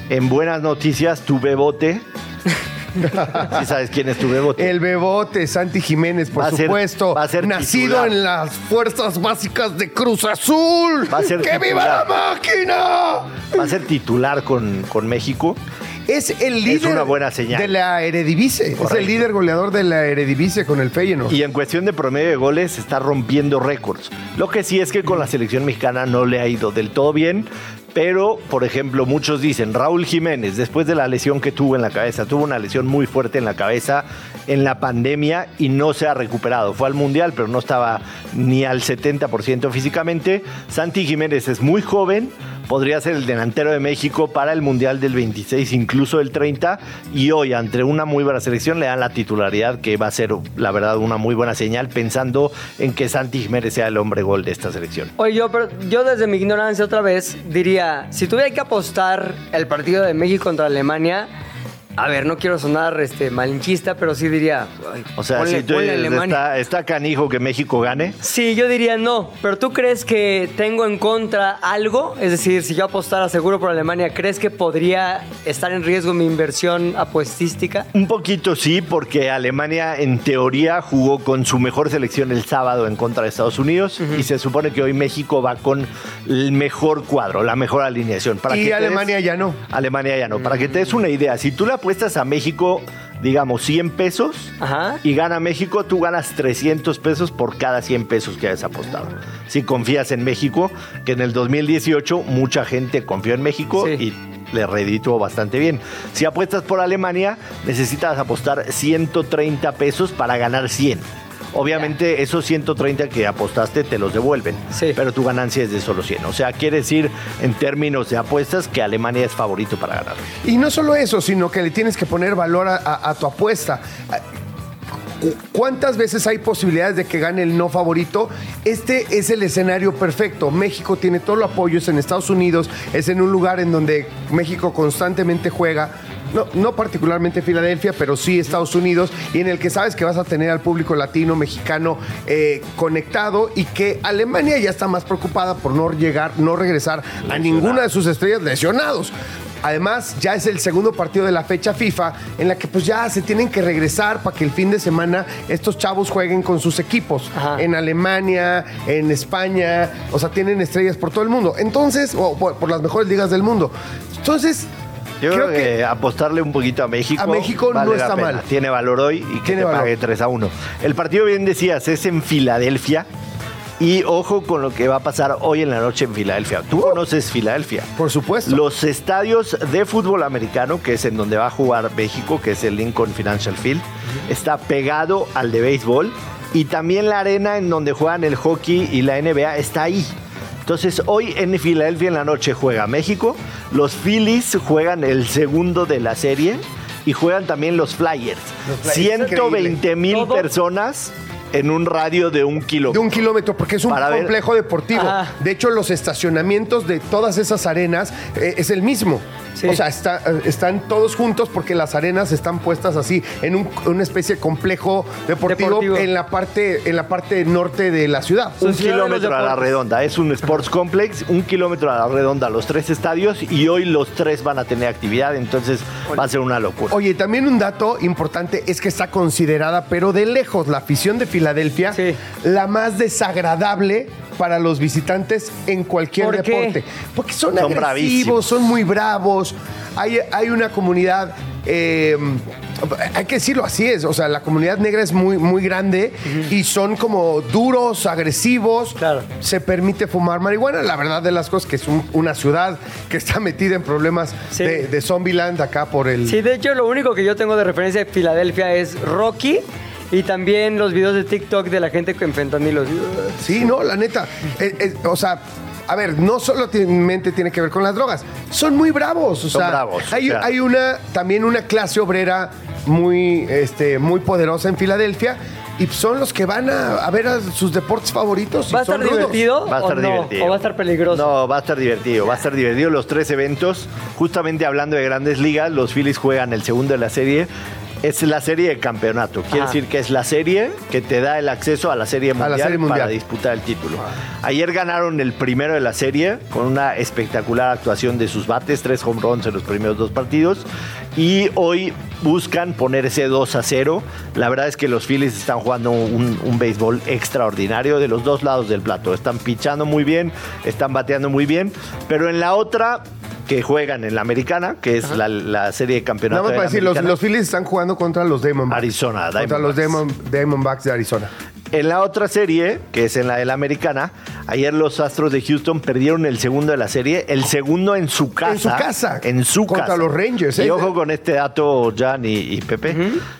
en buenas noticias tu bebote. Si sabes quién es tu bebote. El bebote, Santi Jiménez, por Va a ser- supuesto. va a ser nacido titular. en las fuerzas básicas de Cruz Azul. Va a ser ¡Que viva la máquina! Va a ser titular con, con México. Es el líder una buena señal. de la Eredivisie. Es el líder goleador de la Eredivisie con el Feyenoord. Y en cuestión de promedio de goles está rompiendo récords. Lo que sí es que con la selección mexicana no le ha ido del todo bien. Pero, por ejemplo, muchos dicen, Raúl Jiménez, después de la lesión que tuvo en la cabeza, tuvo una lesión muy fuerte en la cabeza en la pandemia y no se ha recuperado. Fue al Mundial, pero no estaba ni al 70% físicamente. Santi Jiménez es muy joven, podría ser el delantero de México para el Mundial del 26, incluso el 30. Y hoy, ante una muy buena selección, le dan la titularidad, que va a ser, la verdad, una muy buena señal, pensando en que Santi Jiménez sea el hombre gol de esta selección. Oye, yo, yo desde mi ignorancia otra vez diría, si tuviera que apostar el partido de México contra Alemania, a ver, no quiero sonar este, malinchista, pero sí diría... ay, O sea, ponle- si tú ponle dices, Alemania. está, está canijo que México gane. Sí, yo diría no, pero ¿tú crees que tengo en contra algo? Es decir, si yo apostara seguro por Alemania, ¿crees que podría estar en riesgo mi inversión apuestística? Un poquito sí, porque Alemania en teoría jugó con su mejor selección el sábado en contra de Estados Unidos y se supone que hoy México va con el mejor cuadro, la mejor alineación. Para Y que te des- Alemania ya no. Alemania ya no. Para que te des una idea, si tú le apuestas a México, digamos, 100 pesos Ajá. y gana México, tú ganas 300 pesos por cada 100 pesos que hayas apostado. Si confías en México, que en el 2018 mucha gente confió en México Sí. y le redituó bastante bien. Si apuestas por Alemania, necesitas apostar 130 pesos para ganar 100. Obviamente esos 130 que apostaste te los devuelven, Sí. pero tu ganancia es de solo 100. O sea, quiere decir en términos de apuestas que Alemania es favorito para ganar. Y no solo eso, sino que le tienes que poner valor a, a- a tu apuesta. ¿Cu- ¿Cuántas veces hay posibilidades de que gane el no favorito? Este es el escenario perfecto. México tiene todo el apoyo, es en Estados Unidos, es en un lugar en donde México constantemente juega. No, no particularmente Filadelfia, pero sí Estados Unidos, y en el que sabes que vas a tener al público latino, mexicano eh, conectado y que Alemania ya está más preocupada por no llegar, no regresar a ninguna de sus estrellas lesionados. Además, ya es el segundo partido de la fecha FIFA en la que pues ya se tienen que regresar para que el fin de semana estos chavos jueguen con sus equipos. Ajá. En Alemania, en España, o sea, tienen estrellas por todo el mundo. Entonces, o por, por las mejores ligas del mundo. Entonces, Yo creo, que, apostarle un poquito a México. A México vale no está mal. Tiene valor hoy y que Tiene te valor. pague 3 a 1. El partido, bien decías, es en Filadelfia. Y ojo con lo que va a pasar hoy en la noche en Filadelfia. Tú conoces Filadelfia. por supuesto. Los estadios de fútbol americano, que es en donde va a jugar México, que es el Lincoln Financial Field, está pegado al de béisbol. Y también la arena en donde juegan el hockey y la NBA está ahí. Entonces, hoy en Filadelfia en la noche juega México. Los Phillies juegan el segundo de la serie. Y juegan también los Flyers. Los Flyers, 120 mil personas en un radio de un de kilómetro. un kilómetro, porque es un Para ver- complejo deportivo. Ajá. De hecho, los estacionamientos de todas esas arenas eh, es el mismo. Sí. O sea, está- eh, están todos juntos porque las arenas están puestas así en un- una especie de complejo deportivo, Deportivo. En, la parte, en la parte norte de la ciudad. Un de kilómetro a la redonda. Es un sports complex, un kilómetro a la redonda, los tres estadios y hoy los tres van a tener actividad, entonces va a ser una locura. Oye, también un dato importante es que está considerada, pero de lejos, la afición de Filadelfia, Sí. la más desagradable para los visitantes en cualquier ¿Por qué? deporte. Porque son, Son agresivos, bravísimos. son muy bravos. Hay, hay una comunidad. eh, hay que decirlo así es, o sea, la comunidad negra es muy, muy grande y son como duros, agresivos. Claro. Se permite fumar marihuana. La verdad de las cosas que es un- una ciudad que está metida en problemas Sí. de, de Zombieland acá por el. Sí, de hecho, lo único que yo tengo de referencia de Filadelfia es Rocky y también los videos de TikTok de la gente con fentanyl. Sí, no, la neta. Eh, eh, o sea, a ver, no solamente tiene que ver con las drogas. Son muy bravos. O Son sea, bravos, Hay, o sea. hay una, también una clase obrera muy, este, muy poderosa en Filadelfia. Y son los que van a, a ver a sus deportes favoritos. ¿Va a estar rudos. divertido Va a estar o no? divertido. ¿O va a estar peligroso? No, va a estar divertido, va a estar divertido los tres eventos. Justamente hablando de grandes ligas, los Phillies juegan el segundo de la serie. Es la serie de campeonato. Quiere Ajá. decir que es la serie que te da el acceso a la serie la mundial, Serie Mundial. para disputar el título. Ayer ganaron el primero de la serie con una espectacular actuación de sus bates, tres home runs en los primeros dos partidos. Y hoy buscan ponerse 2 a 0. La verdad es que los Phillies están jugando un, un béisbol extraordinario de los dos lados del plato. Están pichando muy bien, están bateando muy bien. Pero en la otra que juegan en la americana, que es la, la serie de campeonato. Nada más de para la decir, los, Phillies están jugando contra los Diamondbacks. Arizona, Contra los Diamond- Diamondbacks de Arizona. En la otra serie, que es en la de la americana, ayer los Astros de Houston perdieron el segundo de la serie, el segundo en su casa. En su casa. En su Contra casa. los Rangers, Y ¿eh? ojo con este dato, Jan y, y Pepe.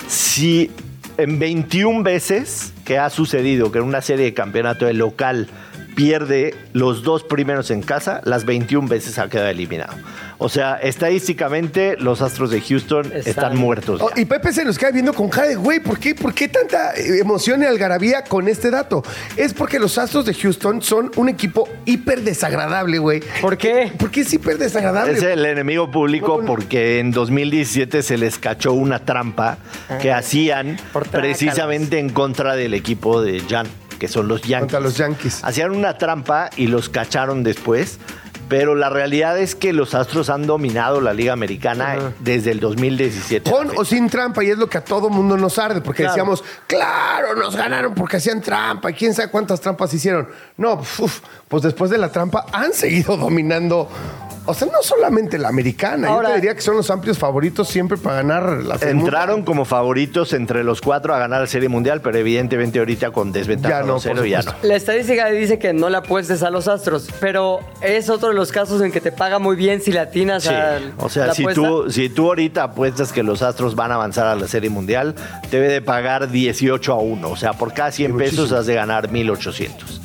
Si en 21 veces que ha sucedido que en una serie de campeonato de local pierde los dos primeros en casa, las 21 veces ha quedado eliminado. O sea, estadísticamente los Astros de Houston están, Están- muertos. Oh, y Pepe se nos cae viendo con cara de, güey, ¿por qué, ¿por qué tanta eh, emoción y algarabía con este dato? Es porque los Astros de Houston son un equipo hiper desagradable, güey. ¿Por qué? ¿Por qué es hiper desagradable? Es el enemigo público porque en 2017 se les cachó una trampa que hacían Por trácalas. precisamente en contra del equipo de Jan, que son los Yankees. Contra los Yankees. Hacían una trampa y los cacharon después. Pero la realidad es que los Astros han dominado la Liga Americana desde el 2017. a la Con o sin trampa, y es lo que a todo mundo nos arde, porque Claro. decíamos, claro, nos ganaron porque hacían trampa, y quién sabe cuántas trampas hicieron. No, uf, pues después de la trampa han seguido dominando, o sea, no solamente la americana, Ahora- yo te diría que son los amplios favoritos siempre para ganar la Serie Entraron Mundial. como favoritos entre los cuatro a ganar la Serie Mundial, pero evidentemente ahorita con desventaja Ya no, 1-0 por ya no. La estadística dice que no la apuestes a los astros, pero es otro de los casos en que te paga muy bien si la atinas Sí, a o sea, la si apuesta. tú, si tú ahorita apuestas que los Astros van a avanzar a la Serie Mundial, debe de pagar 18 a 1. O sea, por cada 100 pesos has de ganar 1800.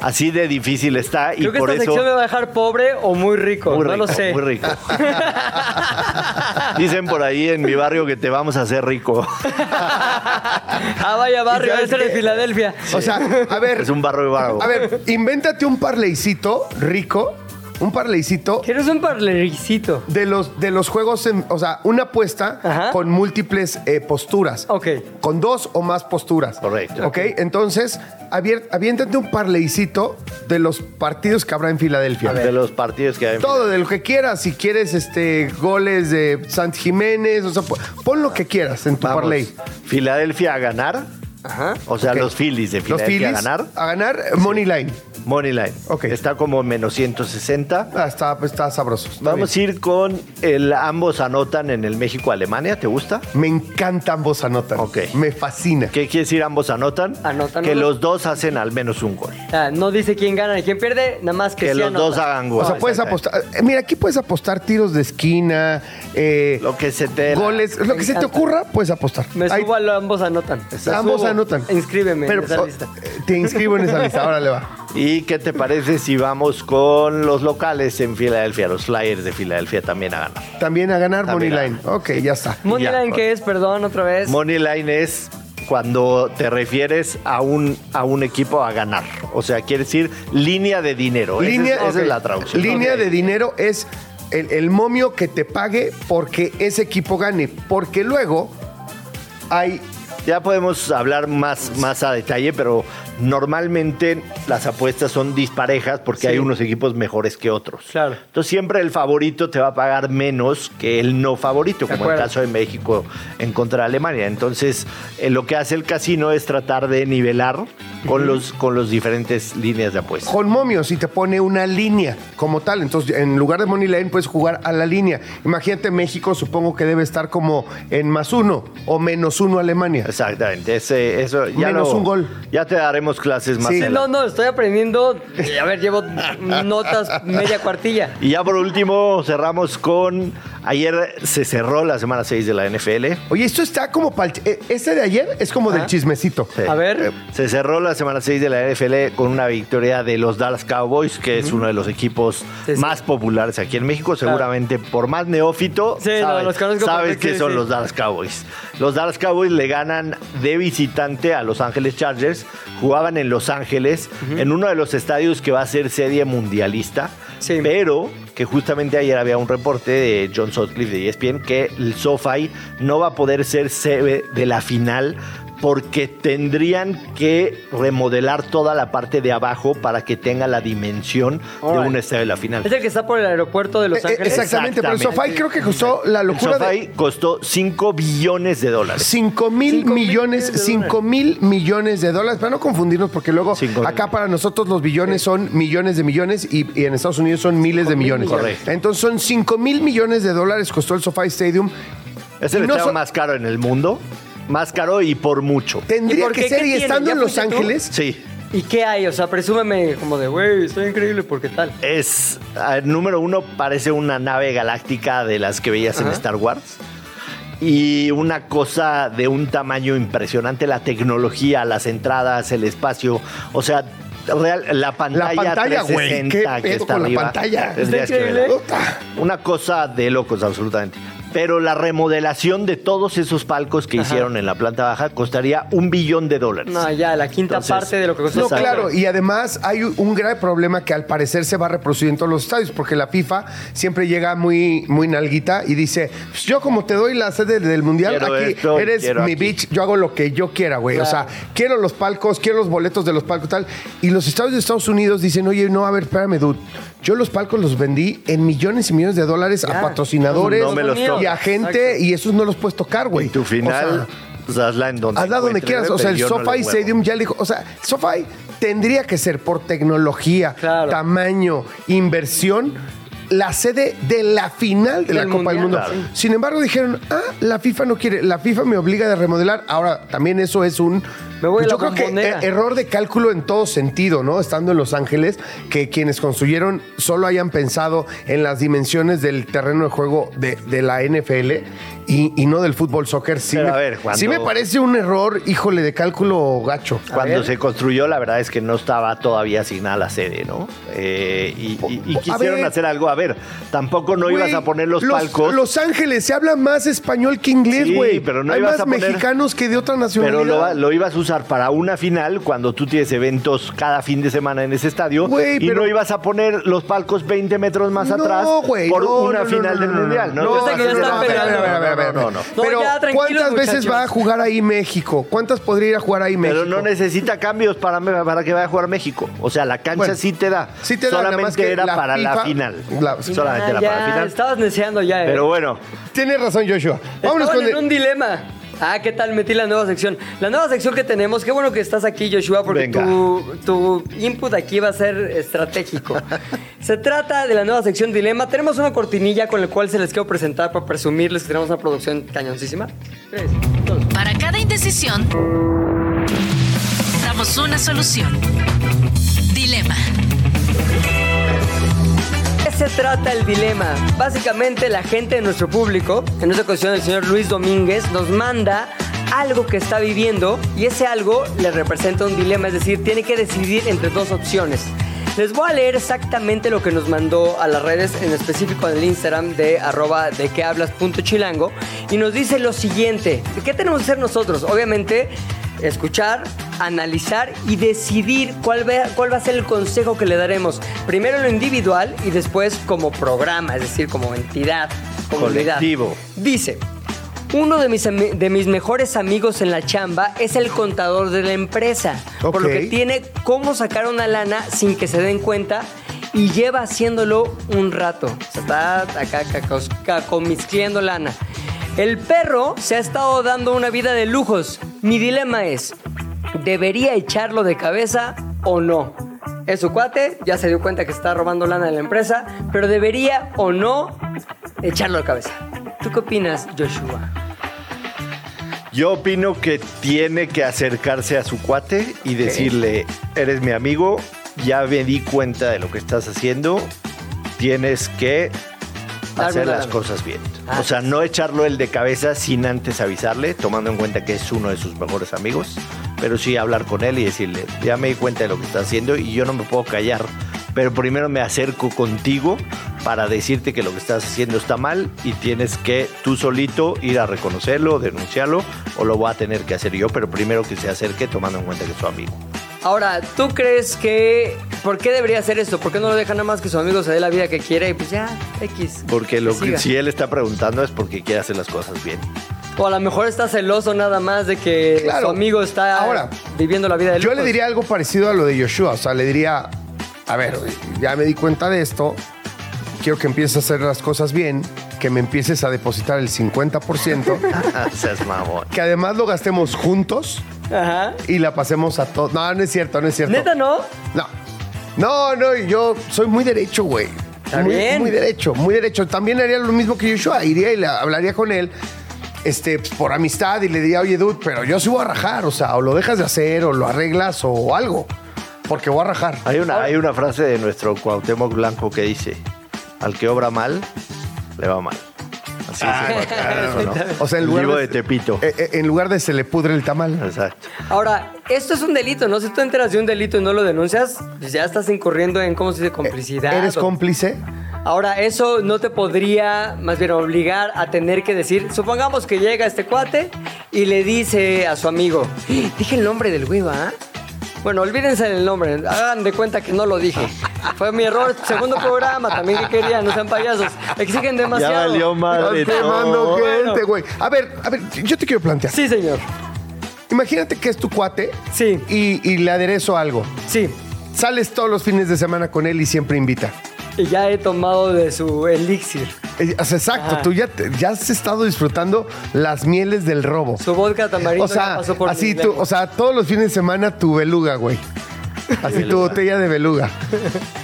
Así de difícil está y Creo que por esta eso... sección me va a dejar pobre o muy rico, Muy no lo sé. muy rico. Dicen por ahí en mi barrio que te vamos a hacer rico. ah, vaya barrio, ¿Y ese de qué? Filadelfia. O sea, a ver, Es un barrio barro. a ver, invéntate un parleycito rico, un parleycito Quieres un parlericito. de los, de los juegos, en- o sea, una apuesta Ajá. con múltiples eh, posturas. Ok. Con dos o más posturas. Correcto. Ok, entonces, aviéntate un parleycito de los partidos que habrá en Filadelfia. de los partidos que hay. Todo, de lo que quieras. Si quieres este, goles de Sant Jiménez, o sea, po- pon lo que quieras en tu Vamos, parlay. Filadelfia a ganar. Ajá. O sea, los Phillies de Los Filadelfia Phillies a ganar. A ganar, Money Line. Money line. Ok. Está como menos 160. Ah, está, está sabroso. está Vamos a ir con el ambos anotan en el México-Alemania. ¿Te gusta? Me encanta ambos anotan. Ok. Me fascina. ¿Qué quiere decir ambos anotan? Anotan Que los los dos hacen al menos un gol. Ah, no dice quién gana y quién pierde, nada más que, Que sí los anota. dos hagan gol. O sea, puedes apostar. eh, Mira, aquí puedes apostar tiros de esquina, eh, Lo que se te... goles, lo que se te ocurra, puedes apostar. Me Ahí- subo a lo ambos anotan. Me ambos subo. anotan. Inscríbeme Pero, en esa oh, lista. Te inscribo en esa lista, ahora le va. ¿Y qué te parece si vamos con los locales en Filadelfia? Los Flyers de Filadelfia también a ganar. También a ganar También Money a Line. Ok, ya está. Moneyline. ¿qué es? Perdón, otra vez. Money line es cuando te refieres a un, a un equipo a ganar. O sea, quiere decir línea de dinero. Esa es- Línea, esa es, la traducción. Línea de dinero es el, el momio que te pague porque ese equipo gane. Porque luego hay Ya podemos hablar más, más a detalle, pero normalmente las apuestas son disparejas porque Sí. hay unos equipos mejores que otros. Claro. Entonces siempre el favorito te va a pagar menos que el no favorito, como el caso de México en contra de Alemania. Entonces eh, lo que hace el casino es tratar de nivelar con, los, con los diferentes líneas de apuesta. con momios y te pone una línea como tal. Entonces, en lugar de Money Line, puedes jugar a la línea. Imagínate, México supongo que debe estar como en más uno o menos uno Alemania. Exactamente, ese, eso ya Menos lo- un gol. Ya te daremos clases más Sí. No, no, estoy aprendiendo. A ver, llevo notas media cuartilla. Y ya por último cerramos con ayer se cerró la semana 6 de la NFL. Oye, esto está como para Este de ayer es como del chismecito. Sí. A ver. Se cerró la semana 6 de la NFL con una victoria de los Dallas Cowboys, que es uno de los equipos Sí, sí. más populares aquí en México. Seguramente por más neófito, Sí, no, sabes, los conozco sabes que son sí. los Dallas Cowboys. Los Dallas Cowboys le ganan de visitante a Los Ángeles Chargers. Jugaban en Los Ángeles, en uno de los estadios que va a ser serie mundialista. Sí. Pero que justamente ayer había un reporte de John Sutcliffe de ESPN que el SoFi no va a poder ser sede de la final porque tendrían que remodelar toda la parte de abajo para que tenga la dimensión de un estadio de la final. Es el que está por el aeropuerto de Los Eh, eh, Ángeles. exactamente, pero el. Sofá creo que costó la El locura SoFi de costó 5 billones de dólares. 5 mil Cinco mil millones, millones de 5 mil millones de dólares, para no confundirnos, porque luego Cinco mil. acá para nosotros los billones son millones de millones y, y en Estados Unidos son miles de mil millones. Correcto. Entonces son 5 mil millones de dólares costó el SoFi Stadium. Es el no estadio so- más caro en el mundo. Más caro y por mucho. ¿Y Tendría por que ser, ¿Qué y tiene? estando ¿Ya en Los fuiste tú? Ángeles, Sí. ¿Y qué hay? O sea, presúmeme como de, güey, estoy increíble porque tal. Es, ah, número uno, parece una nave galáctica de las que veías en Ajá. Star Wars. Y una cosa de un tamaño impresionante, la tecnología, las entradas, el espacio. O sea, real, la pantalla, La pantalla, güey. 360 ¿Qué que pedo está con la arriba, pantalla? tendrías Está que verla. increíble. Puta. Una cosa de locos, absolutamente. Pero la remodelación de todos esos palcos que hicieron en la planta baja costaría un billón de dólares. No, ya, la quinta Entonces, parte de lo que costó. No, claro, y además hay un grave problema que al parecer se va a reproducir en todos los estadios, porque la FIFA siempre llega muy, muy nalguita y dice, "Pues yo como te doy la sede del Mundial, Quiero aquí esto eres mi aquí". bitch, yo hago lo que yo quiera, güey. O sea, quiero los palcos, quiero los boletos de los palcos, tal. Y los estadios de Estados Unidos dicen, oye, no, a ver, espérame, dude. Yo los palcos los vendí en millones y millones de dólares a patrocinadores No me los y a gente, Exacto. y esos no los puedes tocar, güey. Y tu final, O sea, pues hazla en donde Hazla donde quieras. O sea, el no SoFi huevo. Stadium ya le dijo. O sea, SoFi tendría que ser por tecnología, Claro. tamaño, inversión. La sede de la final de la Copa del Mundo. Claro. Sin embargo, dijeron, ah, la FIFA no quiere, la FIFA me obliga a remodelar. Ahora, también eso es un. Me voy yo creo que bombonera. eh, error de cálculo en todo sentido, ¿no? Estando en Los Ángeles, que quienes construyeron solo hayan pensado en las dimensiones del terreno de juego de, de la NFL y, y no del fútbol soccer. Sí, Pero me, a ver, cuando- sí me parece un error, híjole, de cálculo gacho. Cuando se construyó, la verdad es que no estaba todavía asignada la sede, ¿no? Eh, y, y- y A quisieron ver. hacer algo. A ver, tampoco no ibas a poner los, palcos. Los Ángeles se habla más español que inglés, Sí, güey. pero no Hay ibas más a poner- mexicanos que de otra nacionalidad. Pero lo, lo ibas a usar para una final cuando tú tienes eventos cada fin de semana en ese estadio Güey, y pero- no ibas a poner los palcos 20 metros más No, atrás por no, una no, no, final no, del no, no, mundial. no, No, no, a ver. No, no, Pero ya, ¿cuántas veces muchachos. va a jugar ahí México? ¿Cuántas podría ir a jugar ahí México? Pero no necesita cambios para, para que vaya a jugar México. O sea, la cancha Bueno, sí te da. sí te da, nada Solamente más que era la para la final. la- Solamente Ah, era ya, para la final. Estabas neceando ya, eh. Pero bueno, Tienes razón, Joshua. Vámonos Estaban con en el- un dilema. Ah, ¿qué tal? Metí la nueva sección. La nueva sección que tenemos, qué bueno que estás aquí, Joshua, porque tu, tu input aquí va a ser estratégico. se trata de la nueva sección Dilema. Tenemos una cortinilla con la cual se les quiero presentar para presumirles que tenemos una producción cañoncísima. Tres, dos. Para cada indecisión, damos una solución. Dilema. ¿Qué se trata el dilema? Básicamente la gente de nuestro público, en esta ocasión el señor Luis Domínguez, nos manda algo que está viviendo y ese algo le representa un dilema, es decir, tiene que decidir entre dos opciones. Les voy a leer exactamente lo que nos mandó a las redes, en específico en el Instagram de arroba de que hablas punto chilango, y nos dice lo siguiente, ¿qué tenemos que hacer nosotros? Obviamente, escuchar, analizar y decidir cuál va, cuál va a ser el consejo que le daremos. Primero lo individual y después como programa, es decir, como entidad, comunidad. Colectivo. Dice, uno de mis, de mis mejores amigos en la chamba es el contador de la empresa, por lo que tiene cómo sacar una lana sin que se den cuenta y lleva haciéndolo un rato. O sea, está acá lana. El perro se ha estado dando una vida de lujos. Mi dilema es, ¿debería echarlo de cabeza o no? Es su cuate, ya se dio cuenta que está robando lana de la empresa, pero debería o no echarlo de cabeza. ¿Tú qué opinas, Joshua? yo opino que tiene que acercarse a su cuate y decirle, eres mi amigo, ya me di cuenta de lo que estás haciendo, tienes que hacer las cosas bien. O sea, no echarlo el de cabeza sin antes avisarle, tomando en cuenta que es uno de sus mejores amigos, pero sí hablar con él y decirle, ya me di cuenta de lo que estás haciendo y yo no me puedo callar, pero primero me acerco contigo para decirte que lo que estás haciendo está mal y tienes que tú solito ir a reconocerlo, denunciarlo o lo voy a tener que hacer yo, pero primero que se acerque tomando en cuenta que es su amigo. Ahora, ¿tú crees que... ¿Por qué debería hacer esto? ¿Por qué no lo deja nada más que su amigo se dé la vida que quiere y pues ya, X? Porque lo que, si él está preguntando es porque quiere hacer las cosas bien. O a lo mejor está celoso nada más de que Claro. su amigo está Ahora, viviendo la vida de Yo le lujos. diría algo parecido a lo de Joshua. O sea, le diría, a ver, ya me di cuenta de esto. Quiero que empieces a hacer las cosas bien, que me empieces a depositar el 50%, Seas mamón. que además lo gastemos juntos Ajá. y la pasemos a todos. No, no es cierto, no es cierto. ¿Neta no? No. No, no, yo soy muy derecho, güey. Muy, bien. muy derecho, muy derecho. También haría lo mismo que Joshua. Iría y le hablaría con él este, pues, por amistad y le diría, oye, dude, pero yo sí voy a rajar. O sea, o lo dejas de hacer o lo arreglas o algo. Porque voy a rajar. Hay una, hay una frase de nuestro Cuauhtémoc Blanco que dice, al que obra mal, le va mal. Sí, sí, claro, ¿no? O sea, en El lugar vivo de, de Tepito. eh, eh, en lugar de se le pudre el tamal. Exacto. Ahora, esto es un delito, ¿no? Si tú enteras de un delito y no lo denuncias, pues ya estás incurriendo en, ¿cómo se dice? Complicidad. ¿Eres o- cómplice? Ahora, eso no te podría, más bien, obligar a tener que decir, supongamos que llega este cuate y le dice a su amigo, dije el nombre del güey, ¿va? Bueno, olvídense del nombre, hagan de cuenta que no lo dije. Fue mi error, segundo programa, también que querían, no sean payasos. Exigen Ya demasiado. valió madre quemando todo. gente, güey. A ver, a ver, yo te quiero plantear. Sí, señor. Imagínate que es tu cuate Sí. y, y le aderezo algo. Sí. Sales todos los fines de semana con él y siempre invita. Y ya he tomado de su elixir. Eh, exacto, Ajá. tú ya, te- ya has estado disfrutando las mieles del robo. Su vodka tamarindo O sea, ya pasó por así tú, o sea, todos los fines de semana tu beluga, güey. Así tu botella de beluga.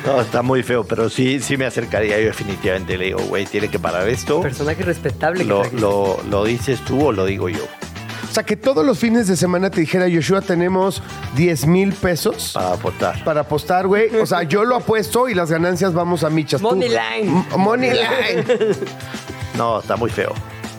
No, está muy feo, pero sí, sí me acercaría yo definitivamente. Le digo, güey, tiene que parar esto. Personaje respetable que Lo, lo, lo dices tú o lo digo yo. O sea, que todos los fines de semana te dijera, Yoshua, tenemos 10 mil pesos Para aportar. para apostar, güey. O sea, yo lo apuesto y las ganancias vamos a michas. Tú- Money line. M- Money line. No, está muy feo.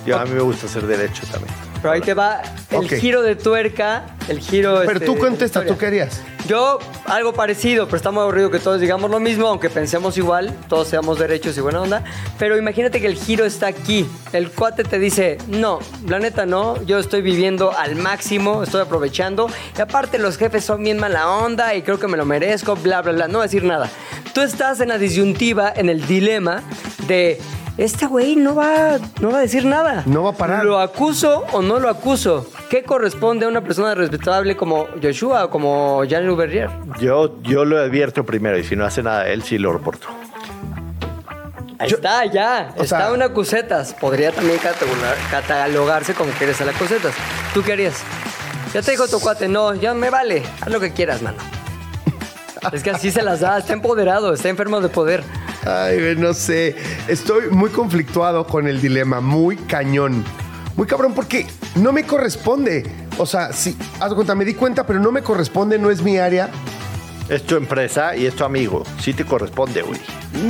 Yo, a mí me gusta hacer derecho también. Pero ahí te va el Ok. giro de tuerca, el giro... Pero este, tú de contesta, historia. ¿tú qué harías? Yo, algo parecido, pero está muy aburrido que todos digamos lo mismo, aunque pensemos igual, todos seamos derechos y buena onda. Pero imagínate que el giro está aquí. El cuate te dice, no, la neta no, yo estoy viviendo al máximo, estoy aprovechando. Y aparte los jefes son bien mala onda y creo que me lo merezco, bla, bla, bla. No voy a decir nada. Tú estás en la disyuntiva, en el dilema de... Este güey no va, no va a decir nada. No va a parar. ¿Lo acuso o no lo acuso? ¿Qué corresponde a una persona respetable como Joshua o como Jean Louverrier? Yo, yo lo advierto primero y si no hace nada él, sí lo reporto. Ahí está, ya. o está sea- una acusetas. Podría también catalogar- catalogarse como que eres a la acusetas. ¿Tú qué harías? Ya te dijo tu cuate, no, ya me vale. Haz lo que quieras, mano. Es que así se las da. Está empoderado, está enfermo de poder. Ay, no sé. Estoy muy conflictuado con el dilema, muy cañón. Muy cabrón, porque no me corresponde. O sea, sí, haz cuenta, me di cuenta, pero no me corresponde, no es mi área. Es tu empresa y es tu amigo. Sí te corresponde, güey.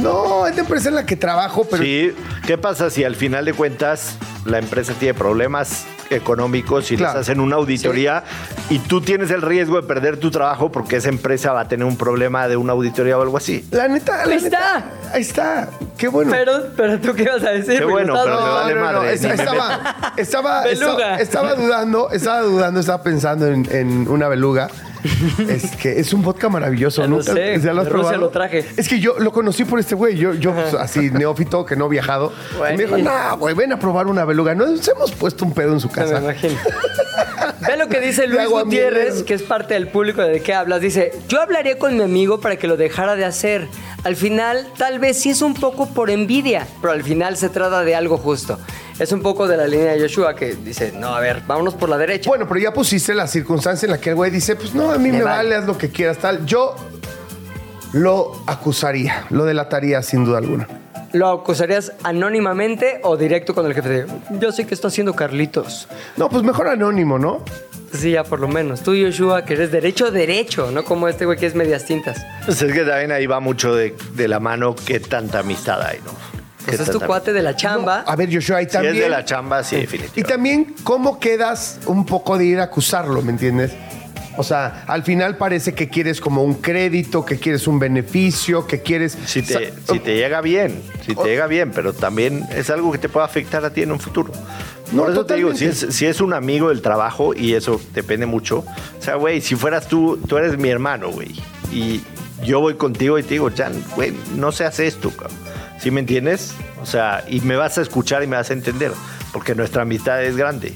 No, es la empresa en la que trabajo, pero. Sí, ¿qué pasa si al final de cuentas la empresa tiene problemas económicos y Claro. les hacen una auditoría y tú tienes el riesgo de perder tu trabajo porque esa empresa va a tener un problema de una auditoría o algo así? La neta, la Ahí neta, está. Ahí está. Qué bueno. Pero, pero tú qué ibas a decir. Qué bueno, pero me vale madre, es- ni me estaba, estaba, Beluga. estaba, estaba dudando, estaba dudando, estaba pensando en, en una beluga. Es que es un vodka maravilloso. Ya lo ¿Nunca- sé, ¿Ya lo has de Rusia probado? lo traje. Es que yo lo conocí por este güey. Yo, yo pues, así, neófito, que no he viajado. Y me dijo, no, güey, ven a probar una beluga. Nos hemos puesto un pedo en su Me casa. imagino. Ve lo que dice Luis Gutiérrez, que es parte del público de qué hablas. Dice, yo hablaría con mi amigo para que lo dejara de hacer. Al final, tal vez sí es un poco por envidia, pero al final se trata de algo justo. Es un poco de la línea de Joshua que dice, no, a ver, vámonos por la derecha. Bueno, pero ya pusiste la circunstancia en la que el güey dice, pues no, a mí Me me, vale. vale, haz lo que quieras, tal. Yo lo acusaría, lo delataría sin duda alguna. ¿Lo acusarías anónimamente o directo con el jefe? De, yo sé que está haciendo Carlitos. No, pues mejor anónimo, ¿no? Sí, ya por lo menos. Tú, Joshua, que eres derecho, derecho, no como este güey que es medias tintas. Pues es que también ahí va mucho de, de la mano qué tanta amistad hay, ¿no? Pues es tu cuate de la chamba. A ver, Joshua, y Si también... es de la chamba, sí, Y definitivamente. también, ¿cómo quedas un poco de ir a acusarlo, me entiendes? O sea, al final parece que quieres como un crédito, que quieres un beneficio, que quieres... Si te, si te llega bien, si te llega bien, pero también es algo que te puede afectar a ti en un futuro. No, Por eso te digo, si es, si es un amigo del trabajo y eso depende mucho. O sea, güey, si fueras tú, tú eres mi hermano, güey. Y yo voy contigo y te digo, Jan, güey, no se hace esto, cabrón. ¿Sí me entiendes? O sea, y me vas a escuchar y me vas a entender, porque nuestra amistad es grande.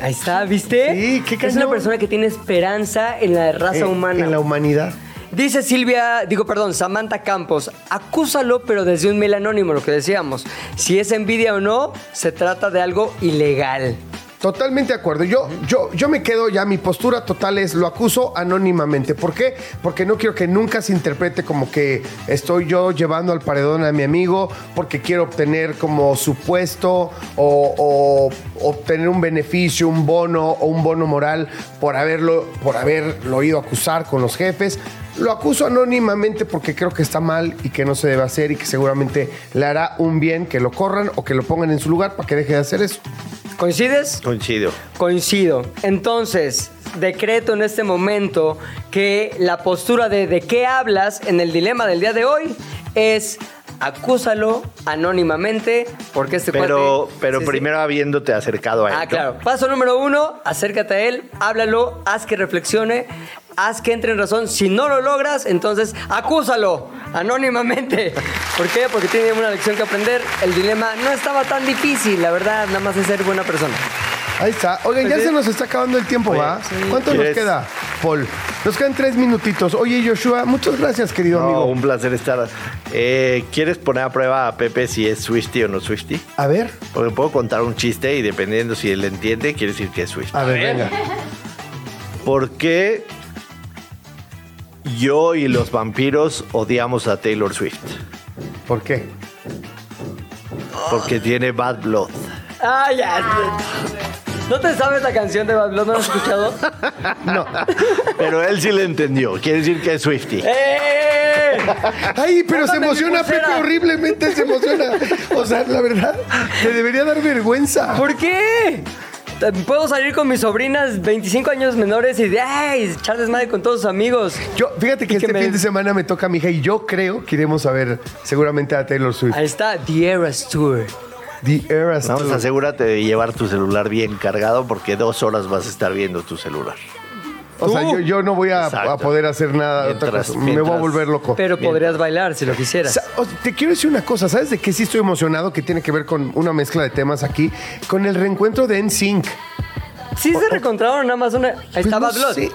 Ahí está, ¿viste? Sí, qué Es una persona que tiene esperanza en la raza eh, humana. En la humanidad. Dice Silvia, digo, perdón, Samantha Campos, acúsalo, pero desde un mail anónimo, lo que decíamos. Si es envidia o no, se trata de algo ilegal. Totalmente de acuerdo. Yo, yo, yo me quedo ya, mi postura total es lo acuso anónimamente. ¿Por qué? Porque no quiero que nunca se interprete como que estoy yo llevando al paredón a mi amigo porque quiero obtener como su puesto o, o obtener un beneficio, un bono o un bono moral por haberlo, por haberlo ido a acusar con los jefes. Lo acuso anónimamente porque creo que está mal y que no se debe hacer y que seguramente le hará un bien que lo corran o que lo pongan en su lugar para que deje de hacer eso. ¿Coincides? Coincido. Coincido. Entonces, decreto en este momento que la postura de de qué hablas en el dilema del día de hoy es acúsalo anónimamente porque este Pero, cuate- pero Sí, sí. primero habiéndote acercado a él. Ah, ¿no? claro. Paso número uno, acércate a él, háblalo, haz que reflexione, haz que entre en razón. Si no lo logras, entonces acúsalo anónimamente. ¿Por qué? Porque tiene una lección que aprender. El dilema no estaba tan difícil, la verdad, nada más es ser buena persona. Ahí está. Oigan, ya se nos está acabando el tiempo, Oye, ¿va? sí. ¿Cuánto nos ¿Quieres? queda, Paul? Nos quedan tres minutitos. Oye, Joshua, muchas gracias, querido No, amigo. un placer estar. Eh, ¿Quieres poner a prueba a Pepe si es Swifty o no Swifty? A ver, Porque puedo contar un chiste y dependiendo si él entiende, quiere decir que es Swifty. a ver, venga. ¿Por qué yo y los vampiros odiamos a Taylor Swift? ¿Por qué? Porque tiene bad blood. Ah, ya. ¿No te sabes la canción de Bad Blood? ¿No la has escuchado? No. Pero él sí le entendió. Quiere decir que es Swifty. ¡Eh! Ay, pero se emociona. Pepe, horriblemente se emociona. O sea, la verdad, te debería dar vergüenza. ¿Por qué? Puedo salir con mis sobrinas 25 años menores y de ay, echar desmadre con todos sus amigos. Yo, fíjate que Y que este me- fin de semana me toca a mi hija y yo creo que iremos a ver seguramente a Taylor Swift. Ahí está, The Eras Tour. The Eras Vamos, Tour. asegúrate de llevar tu celular bien cargado porque dos horas vas a estar viendo tu celular. O sea, yo, yo no voy a, poder hacer nada. Mientras-. Me voy a volver loco. Pero podrías bailar si lo quisieras. Te quiero decir una cosa, ¿sabes de qué sí estoy emocionado? Que tiene que ver con una mezcla de temas aquí, con el reencuentro de NSYNC. Sí se reencontraron nada más una. Ahí Pues está no Bad Blood. sé.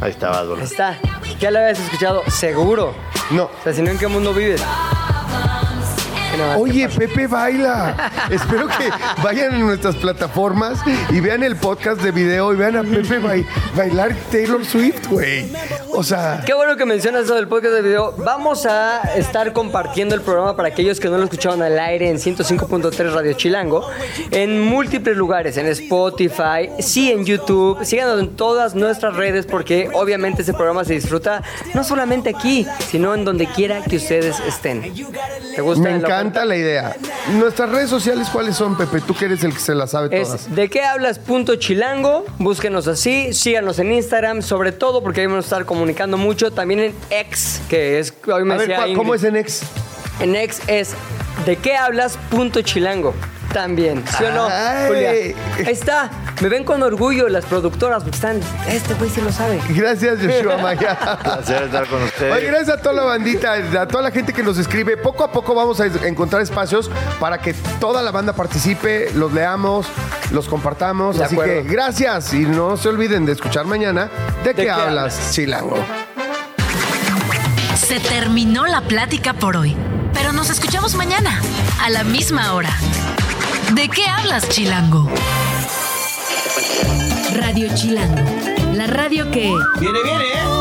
Ahí estaba Ahí Dolor. está. Ya lo habías escuchado, seguro. No. O sea, si no, ¿en qué mundo vives? Que Oye, Pepe baila. Espero que vayan a nuestras plataformas y vean el podcast de video y vean a Pepe bai- bailar Taylor Swift, güey. O sea, Qué bueno que mencionas eso del podcast de video. Vamos a estar compartiendo el programa para aquellos que no lo escucharon al aire en 105.3 Radio Chilango, en múltiples lugares, en Spotify, sí en YouTube. Síganos en todas nuestras redes porque obviamente ese programa se disfruta no solamente aquí, sino en donde quiera que ustedes estén. ¿Te gusta? me la encanta la idea. Nuestras redes sociales, ¿cuáles son, Pepe? Tú que eres el que se las sabe todas. Es de qué hablas punto chilango, búsquenos así, síganos en Instagram, sobre todo porque ahí vamos a estar comunicando mucho, también en X, que es hoy me A ver, decía ¿cu- ¿cómo Ingrid. es en ex? En X es de qué hablas punto chilango. También, ¿sí o no, Ay. Julia? Ahí está. Me ven con orgullo las productoras porque están. Este güey sí lo sabe. Gracias, Joshua Maya. Placer estar con ustedes. Oye, gracias a toda la bandita, a toda la gente que nos escribe. Poco a poco vamos a encontrar espacios para que toda la banda participe, los leamos, los compartamos. De Así acuerdo. que gracias y no se olviden de escuchar mañana de, qué, qué hablas, hablas? Chilango. Se terminó la plática por hoy, pero nos escuchamos mañana, a la misma hora. ¿De qué hablas, Chilango? Radio Chilango, la radio que... Viene, viene, ¿eh?